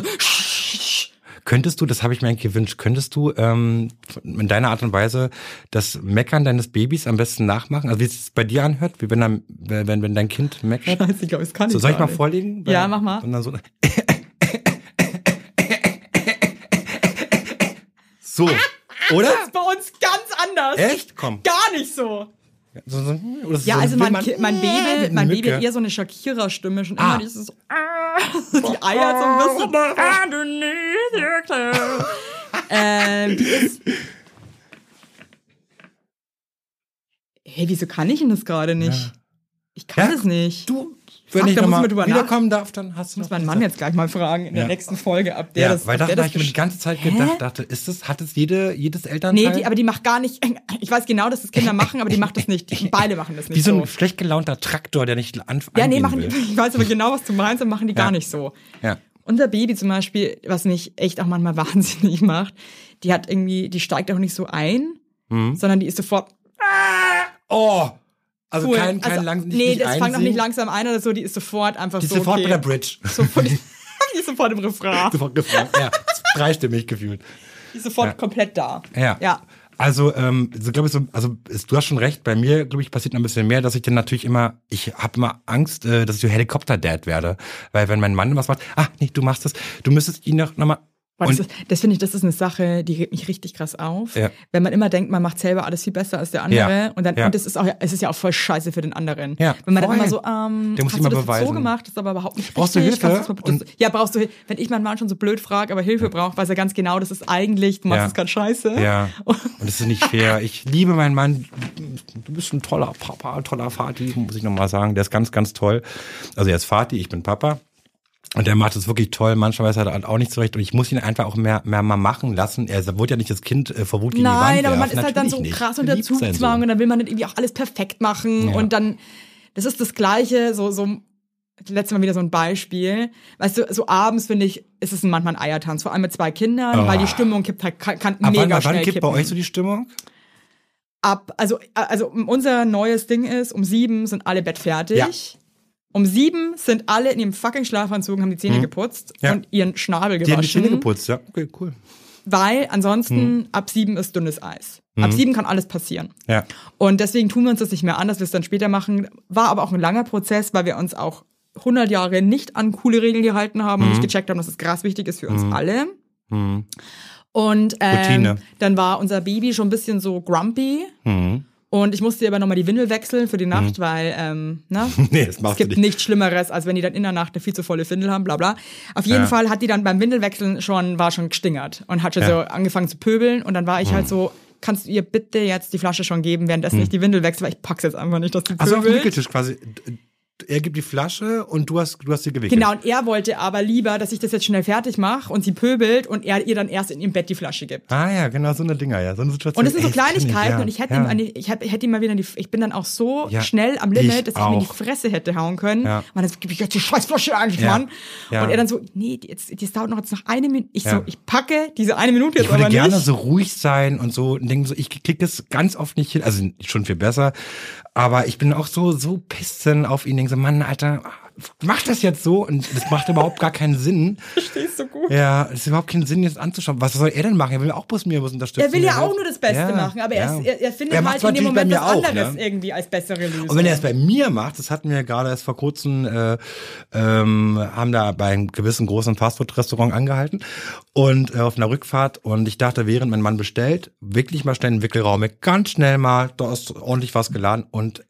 Könntest du, das habe ich mir eigentlich gewünscht, könntest du ähm, in deiner Art und Weise das Meckern deines Babys am besten nachmachen? Also wie es bei dir anhört, wie wenn, dein- wenn, wenn dein Kind meckert?
Scheiße, ich glaube, das kann
So,
ich
soll ich mal
nicht.
vorlegen?
Ja, mach mal.
Und dann so. <laughs> so, oder?
Das ist bei uns ganz anders.
Echt? Komm.
Gar nicht so.
So, so, so
Ja, also
mit
mein
einer
Baby hat
Mücke.
eher so eine Shakira-Stimme schon
Ah.
immer dieses so, ah, <laughs> die Eier so ein bisschen. Ah, du Niedliche. <laughs> ähm, die ist. Hey, wieso kann ich denn das gerade nicht?
Ja.
Ich kann
Ja,
es nicht.
Du, wenn
Fuck,
ich nochmal wiederkommen darf, dann hast du
muss mein Mann jetzt gleich mal fragen in der
Ja.
nächsten Folge, ab der
Ja,
das.
weil da
der
habe ich mir die ganze Zeit
Hä?
gedacht, dachte, ist das, hat es jede, jedes Elternteil?
Nee, die, aber die macht gar nicht. <laughs> Ich weiß genau, dass das Kinder machen, aber die macht das nicht. Die, <laughs> beide machen das nicht
Wie so
so.
ein schlecht gelaunter Traktor, der nicht an,
Ja, nee, machen
will.
die, <laughs> ich weiß aber genau, was du meinst, und machen die
Ja.
gar nicht so.
Ja.
Unser Baby zum Beispiel, was mich echt auch manchmal wahnsinnig macht, die hat irgendwie, die steigt auch nicht so ein,
Mhm.
sondern die ist sofort
Oh! Also
cool.
kein, kein
also,
lang, nicht,
Nee, das fängt auch
einsingen.
nicht langsam ein oder so, die ist sofort einfach
Die ist
so.
sofort
okay.
bei der Bridge. <laughs>
Sofort, <laughs> die ist sofort im Refrain. <laughs>
sofort gefragt. Ja, dreistimmig gefühlt.
Die ist sofort
Ja.
komplett da.
Ja.
Ja.
Also, ähm, so glaube ich so, also ist, du hast schon recht, bei mir, glaube ich, passiert noch ein bisschen mehr, dass ich dann natürlich immer, ich habe immer Angst, äh, dass ich so Helikopter-Dad werde. Weil wenn mein Mann was macht, ah, nee, du machst das, du müsstest ihn noch, noch mal.
Boah, das, ist- das finde ich, das ist eine Sache, die regt mich richtig krass auf.
Ja.
Wenn man immer denkt, man macht selber alles viel besser als der andere.
Ja.
Und dann,
Ja.
und das ist auch, es ist ja auch voll scheiße für den anderen.
Ja,
Wenn man
voll.
dann immer so, ähm,
Der muss
hast du das jetzt so
beweisen.
gemacht, das ist aber überhaupt nicht
Brauchst du
richtig.
Hilfe?
Kannst du das ja, brauchst du Hilfe. Wenn ich meinen Mann schon so blöd frage, aber Hilfe braucht, weiß er ganz genau, das ist eigentlich, du machst es gerade scheiße.
ja, <laughs> und das ist nicht fair. Ich liebe meinen Mann. Du bist ein toller Papa, toller Vati, muss ich nochmal sagen. Der ist ganz, ganz toll. Also er ist Vati, ich bin Papa. Und der macht es wirklich toll. Manchmal weiß er halt auch nicht zurecht. Und ich muss ihn einfach auch mehr, mehr mal machen lassen. Er wurde ja nicht das Kind äh, vor Wut gegen die Wand
Nein, aber man ist halt dann so
nicht.
krass
Er
unter Zugzwang und dann will man nicht irgendwie auch alles perfekt machen
Ja.
und dann, das ist das Gleiche, so, so, letztes Mal wieder so ein Beispiel. Weißt du, so abends finde ich, ist es manchmal ein Eiertanz, vor allem mit zwei Kindern,
Oh.
weil die Stimmung kippt halt, kann, kann
Ab
mega
wann, ab
schnell
wann kippt bei
kippen.
euch so die Stimmung?
Ab, also, also unser neues Ding ist, um sieben sind alle Bett fertig.
Ja.
Um sieben sind alle in ihrem fucking Schlafanzug, haben die Zähne geputzt
Mhm. Ja.
und ihren Schnabel
Die haben die
gewaschen.
Zähne geputzt, ja. Okay, cool.
Weil ansonsten
Hm.
ab sieben ist dünnes Eis. Ab sieben kann alles passieren.
Ja.
Und deswegen tun wir uns das nicht mehr an, dass wir es dann später machen. War aber auch ein langer Prozess, weil wir uns auch 100 Jahre nicht an coole Regeln gehalten haben
Mhm.
und nicht gecheckt haben, dass es krass wichtig ist für uns alle.
Mhm.
Und ähm, dann war unser Baby schon ein bisschen so grumpy.
Mhm.
Und ich musste ihr aber nochmal die Windel wechseln für die Nacht, weil, ähm, ne? <laughs>
Nee, das
Es gibt
nicht.
nichts Schlimmeres, als wenn die dann in der Nacht eine viel zu volle Windel haben, bla bla. Auf jeden
Ja.
Fall hat die dann beim Windelwechseln schon, war schon gestingert und hat schon so
Ja.
angefangen zu pöbeln und dann war ich halt so, kannst du ihr bitte jetzt die Flasche schon geben, währenddessen ich die Windel wechsle, weil ich pack's jetzt einfach nicht, dass die
Also auf dem. Wickeltisch quasi. Er gibt die Flasche und du hast, du hast sie gewickelt.
Genau, und er wollte aber lieber, dass ich das jetzt schnell fertig mache und sie pöbelt und er ihr dann erst in ihrem Bett die Flasche gibt.
Ah ja, genau, so eine Dinger, ja. So eine Situation.
Und das sind so Kleinigkeiten
ja.
und ich hätte
ja.
ihm, die, ich hab- hätte ihm mal wieder die, ich bin dann auch so
Ja,
schnell am Limit,
ich
dass ich ihm in die
auch.
Fresse hätte hauen können.
Ja.
Man, das gebe ich jetzt die Scheißflasche eigentlich. Mann.
Ja.
Und er dann so, nee, jetzt, das dauert noch jetzt noch eine Minute. Ich so, ich packe diese eine Minute jetzt
Ich würde
aber
gerne
nicht.
so ruhig sein und so und denken so, ich krieg das ganz oft nicht hin, also schon viel besser, aber ich bin auch so so pissen auf ihn, denke so, Mann, Alter, mach das jetzt so und das macht überhaupt gar keinen Sinn. <laughs>
Verstehst du gut?
Ja, es ist überhaupt keinen Sinn jetzt anzuschauen. Was soll er denn machen? Er will auch bloß mir was unterstützen.
Er will ja
Er
auch nur das Beste
Ja,
machen, aber er,
ja.
ist, er, er findet
Er
halt in dem Moment was
auch,
anderes
ne?
irgendwie als bessere Lösung.
Und wenn er es bei mir macht, das hatten wir gerade erst vor kurzem, äh, ähm, haben da bei einem gewissen großen Fastfood-Restaurant angehalten und äh, auf einer Rückfahrt und ich dachte, während mein Mann bestellt, wirklich mal schnell in den Wickelraum, ganz schnell mal, da ist ordentlich was geladen und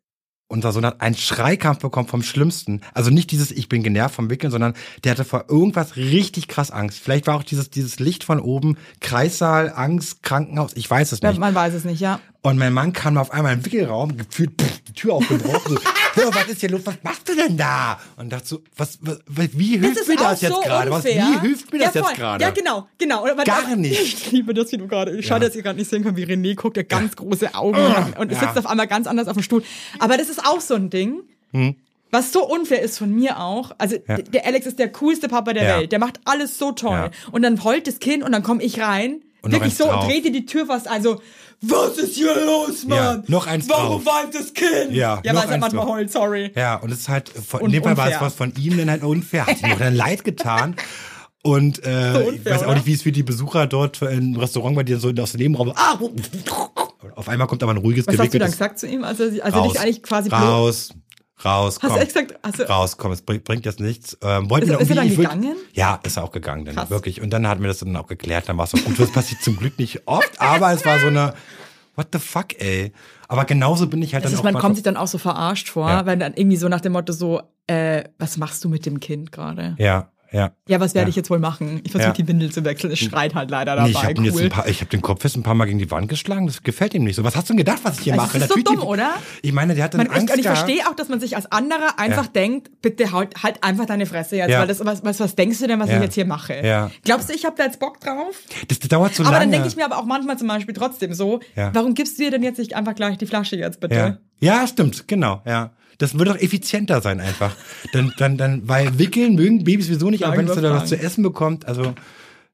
unser Sohn hat einen Schreikampf bekommen vom Schlimmsten. Also nicht dieses, ich bin genervt vom Wickeln, sondern der hatte vor irgendwas richtig krass Angst. Vielleicht war auch dieses, dieses Licht von oben, Kreissaal, Angst, Krankenhaus, ich weiß es
Ja,
nicht.
man weiß es nicht, ja.
Und mein Mann kam auf einmal im Wickelraum, gefühlt pff, die Tür aufgebrochen. so, <laughs> "Hör, was ist hier los? Was machst du denn da? Und dachte so, was, was wie hilft mir das jetzt gerade? Was, wie hilft mir das
ja, voll.
jetzt gerade?
Ja, genau, genau. Aber-
Gar nicht. <laughs>
Ich liebe das, wie du gerade. Schade,
Ja.
dass ihr gerade nicht sehen könnt, wie René guckt, der ganz große Augen hat und
ja.
sitzt auf einmal ganz anders auf dem Stuhl. Aber das ist auch so ein Ding. Was so unfair ist von mir auch. Also
Hm. Ja.
der Alex ist der coolste Papa der. Welt. Der macht alles so toll. Und dann heult das Kind und dann komme ich rein.
Und
Wirklich so,
drauf.
drehte die Tür fast, also, was ist hier los, Mann?
Ja, noch eins
Warum
drauf.
weint das Kind?
Ja,
ja
noch
weil es manchmal
drauf.
heult, sorry.
Ja, und es ist halt, von, in dem Fall war es was von ihm dann halt unfair. Hat ihm auch dann leid getan. Und äh, <laughs>
So
ich
unfair,
weiß auch
oder?
nicht, wie es für die Besucher dort im Restaurant bei dir so aus dem Nebenraum. Ah, <laughs> auf einmal kommt aber ein ruhiges
Was hast du dann gesagt zu ihm, als er, als er
raus,
dich eigentlich quasi blo-
raus, raus,
Hast du echt gesagt, du-
raus, komm, es bringt, jetzt nichts. Ähm, wollten
Ist-
wir
ist er dann
ich würd-
gegangen?
Ja, ist er auch gegangen, dann
Krass.
wirklich. Und dann hatten wir das dann auch geklärt, dann war es auch gut. Das passiert zum Glück nicht oft, aber es war so eine, what the fuck, ey. Aber genauso bin ich halt
Das
dann
ist,
auch
man kommt sich dann auch so verarscht vor,
Ja.
wenn dann irgendwie so nach dem Motto so, äh, was machst du mit dem Kind gerade?
Ja, ja.
Ja, was werde
Ja.
ich jetzt wohl machen? Ich versuche
Ja.
die Windel zu wechseln. Es schreit halt leider dabei.
Nee, ich habe
cool.
habe den Kopf jetzt ein paar Mal gegen die Wand geschlagen. Das gefällt ihm nicht so. Was hast du denn gedacht, was ich hier
Also,
mache?
das ist so dumm,
die-
oder?
Ich meine, der hat dann
Man,
Angst
und ich verstehe auch, dass man sich als anderer einfach denkt, bitte halt, halt einfach deine Fresse jetzt,
Ja.
weil das, was, was, was denkst du denn, was ich jetzt hier mache?
Ja.
Glaubst du, ich habe da jetzt Bock drauf?
Das, das dauert so
aber
lange.
dann denke ich mir aber auch manchmal zum Beispiel trotzdem so,
Ja.
warum gibst du dir denn jetzt nicht einfach gleich die Flasche jetzt bitte?
ja. ja, stimmt, genau, ja. Das würde doch effizienter sein einfach. dann, dann, dann, weil wickeln mögen Babys sowieso nicht, aber wenn es da was zu essen bekommt, also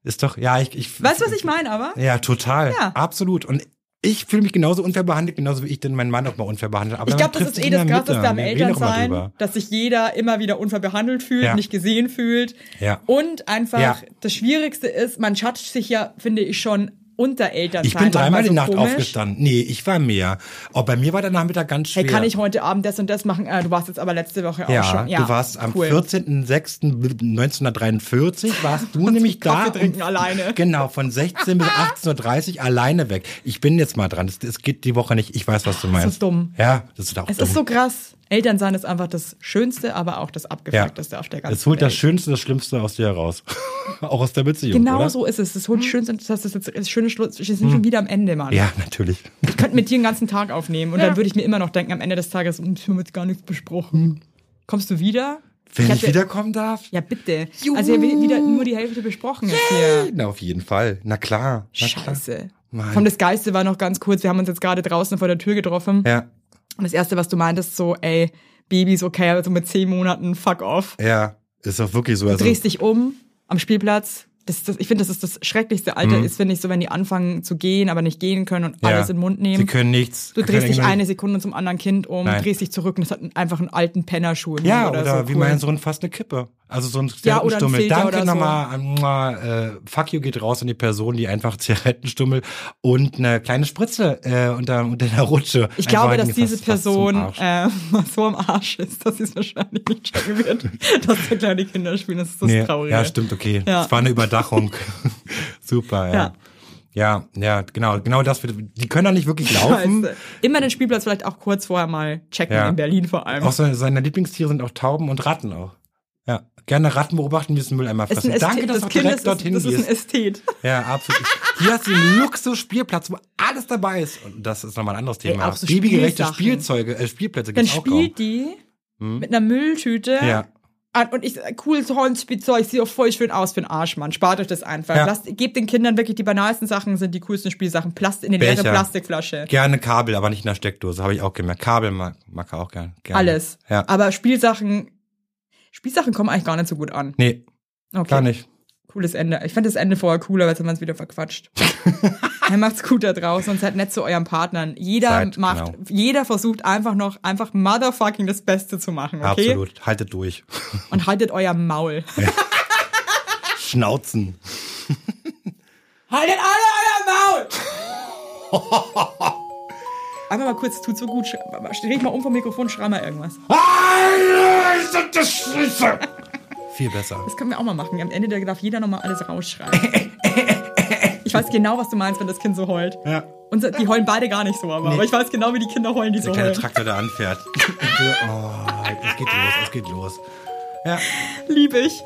ist doch, ja, ich, ich
Weißt du, was ich meine aber?
Ja, total.
Ja.
Absolut. Und ich fühle mich genauso unfair behandelt, genauso wie ich denn meinen Mann auch mal unfair behandelt. Aber
Ich glaube, das ist eh das Krasseste am Elternsein, dass sich jeder immer wieder unfair behandelt fühlt,
Ja.
nicht gesehen fühlt.
Ja.
Und einfach
Ja.
das Schwierigste ist, man judgt sich ja, finde ich, schon unter.
Ich bin dreimal die
manchmal
Nacht
so komisch.
aufgestanden. Nee, ich war mehr. Auch bei mir war der Nachmittag ganz schwer.
Hey, kann ich heute Abend das und das machen? Äh, du warst jetzt aber letzte Woche auch
ja,
schon. Ja,
du warst am
cool.
14.06.1943 warst du <laughs> nämlich da.
Kaffee trinken alleine.
Genau, von 16 bis 18.30 Uhr alleine weg. Ich bin jetzt mal dran. Es, geht die Woche nicht. Ich weiß, was du meinst.
dumm.
Ja, das ist auch
Es
dumm.
ist so krass. Elternsein ist einfach das Schönste, aber auch das Abgefuckteste auf der ganzen
es holt
Welt.
das Schönste, das Schlimmste aus dir heraus. <laughs> auch aus der Beziehung,
Genau
oder?
so ist es. Das holt Schönste, das ist jetzt das schöne Schluss. Wir sind schon wieder am Ende, Mann.
Ja, natürlich.
Ich könnte mit dir einen ganzen Tag aufnehmen und dann würde ich mir immer noch denken, am Ende des Tages, hm, wir haben jetzt gar nichts besprochen. Kommst du wieder?
Wenn ich,
hatte-
wiederkommen darf?
Ja, bitte. Also ja, wi- wieder nur die Hälfte besprochen jetzt hier.
Na, auf jeden Fall. Na klar. Na klar.
Scheiße.
Mann.
Komm, das Geiste war noch ganz kurz. Wir haben uns jetzt gerade draußen vor der Tür getroffen.
Ja,
Und das Erste, was du meintest, so, ey, Babys, okay, also mit zehn Monaten, fuck off.
ja. Ist doch wirklich so.
Du
Also,
drehst dich um am Spielplatz. Das, das, ich finde, das ist das schrecklichste Alter, ist, finde ich, so, wenn die anfangen zu gehen, aber nicht gehen können und
Mhm. ja.
alles in den Mund nehmen.
Sie können nichts.
Du drehst dich eine Sekunde zum anderen Kind um,
Nein.
drehst dich zurück und es hat einfach einen alten Pennerschuh in
Ja,
oder,
oder,
so.
wie
cool.
mein Sohn fast eine Kippe. Also so ein
Ja,
Zigarettenstummel.
Filter
Danke
so.
nochmal. Mua, Äh, fuck you geht raus an die Person, die einfach Zigarettenstummel und eine kleine Spritze äh, unter, unter der Rutsche.
Ich glaube, dass diese Person äh, <laughs> so am Arsch ist, dass sie es wahrscheinlich nicht checken wird, <laughs> dass da kleine Kinder spielen. Das ist das
Nee,
Traurige.
Ja, stimmt, okay.
Ja.
Das war eine Überdachung. <laughs> Super, ja.
Ja.
ja. Ja, genau, genau das. Die können doch nicht wirklich laufen.
Scheiße. Immer den Spielplatz vielleicht auch kurz vorher mal checken,
Ja.
in Berlin vor allem.
Auch seine, seine Lieblingstiere sind auch Tauben und Ratten auch. Gerne Ratten beobachten, wie es den Mülleimer fressen.
ein
Danke,
Ästhet,
dass
das
du
Kind
direkt
ist,
dorthin
das ist ein
gehst.
Ästhet.
Ja, absolut. Hier hast du einen Luxus-Spielplatz, wo alles dabei ist. Und das ist nochmal ein anderes Thema.
auch so
Babygerechte. Spielzeuge, äh, Spielplätze
Dann
gibt's auch kaum.
spielt die mit einer Mülltüte.
Ja.
Und ich sag, cooles Holzspielzeug, sieht auch voll schön aus für den Arsch, Mann. Spart euch das einfach.
Ja.
Lasst, gebt den Kindern wirklich die banalsten Sachen, sind die coolsten Spielsachen. Plast in eine leere
Becher.
Plastikflasche.
Gerne Kabel, aber nicht in der Steckdose, habe ich auch gemerkt. Kabel mag, mag er auch gern. gerne.
Alles.
Ja.
Aber Spielsachen, Spielsachen kommen eigentlich gar nicht so gut an.
Nee,
Okay.
gar nicht.
Cooles Ende. Ich fand das Ende vorher cooler, als wenn man es wieder verquatscht. <laughs> Dann macht's gut da draußen und seid nett zu euren Partnern. Jeder
Seid,
macht,
genau.
jeder versucht einfach noch, einfach motherfucking das Beste zu machen, okay?
Absolut. Haltet durch. <laughs>
Und haltet euer Maul.
Schnauzen. <laughs>
Haltet alle euer Maul! Einmal mal kurz, es tut so gut. Dreh ich mal um vom Mikrofon, schrei mal irgendwas.
Viel besser.
Das können wir auch mal machen. Am Ende darf jeder nochmal alles rausschreien. Ich weiß genau, was du meinst, wenn das Kind so heult.
Ja.
Und die heulen beide gar nicht so, aber,
Nee.
aber ich weiß genau, wie die Kinder heulen, die
Der
so
kleine
heulen.
Traktor, der anfährt. <laughs> oh, es geht los, es geht los. Ja.
Liebe ich.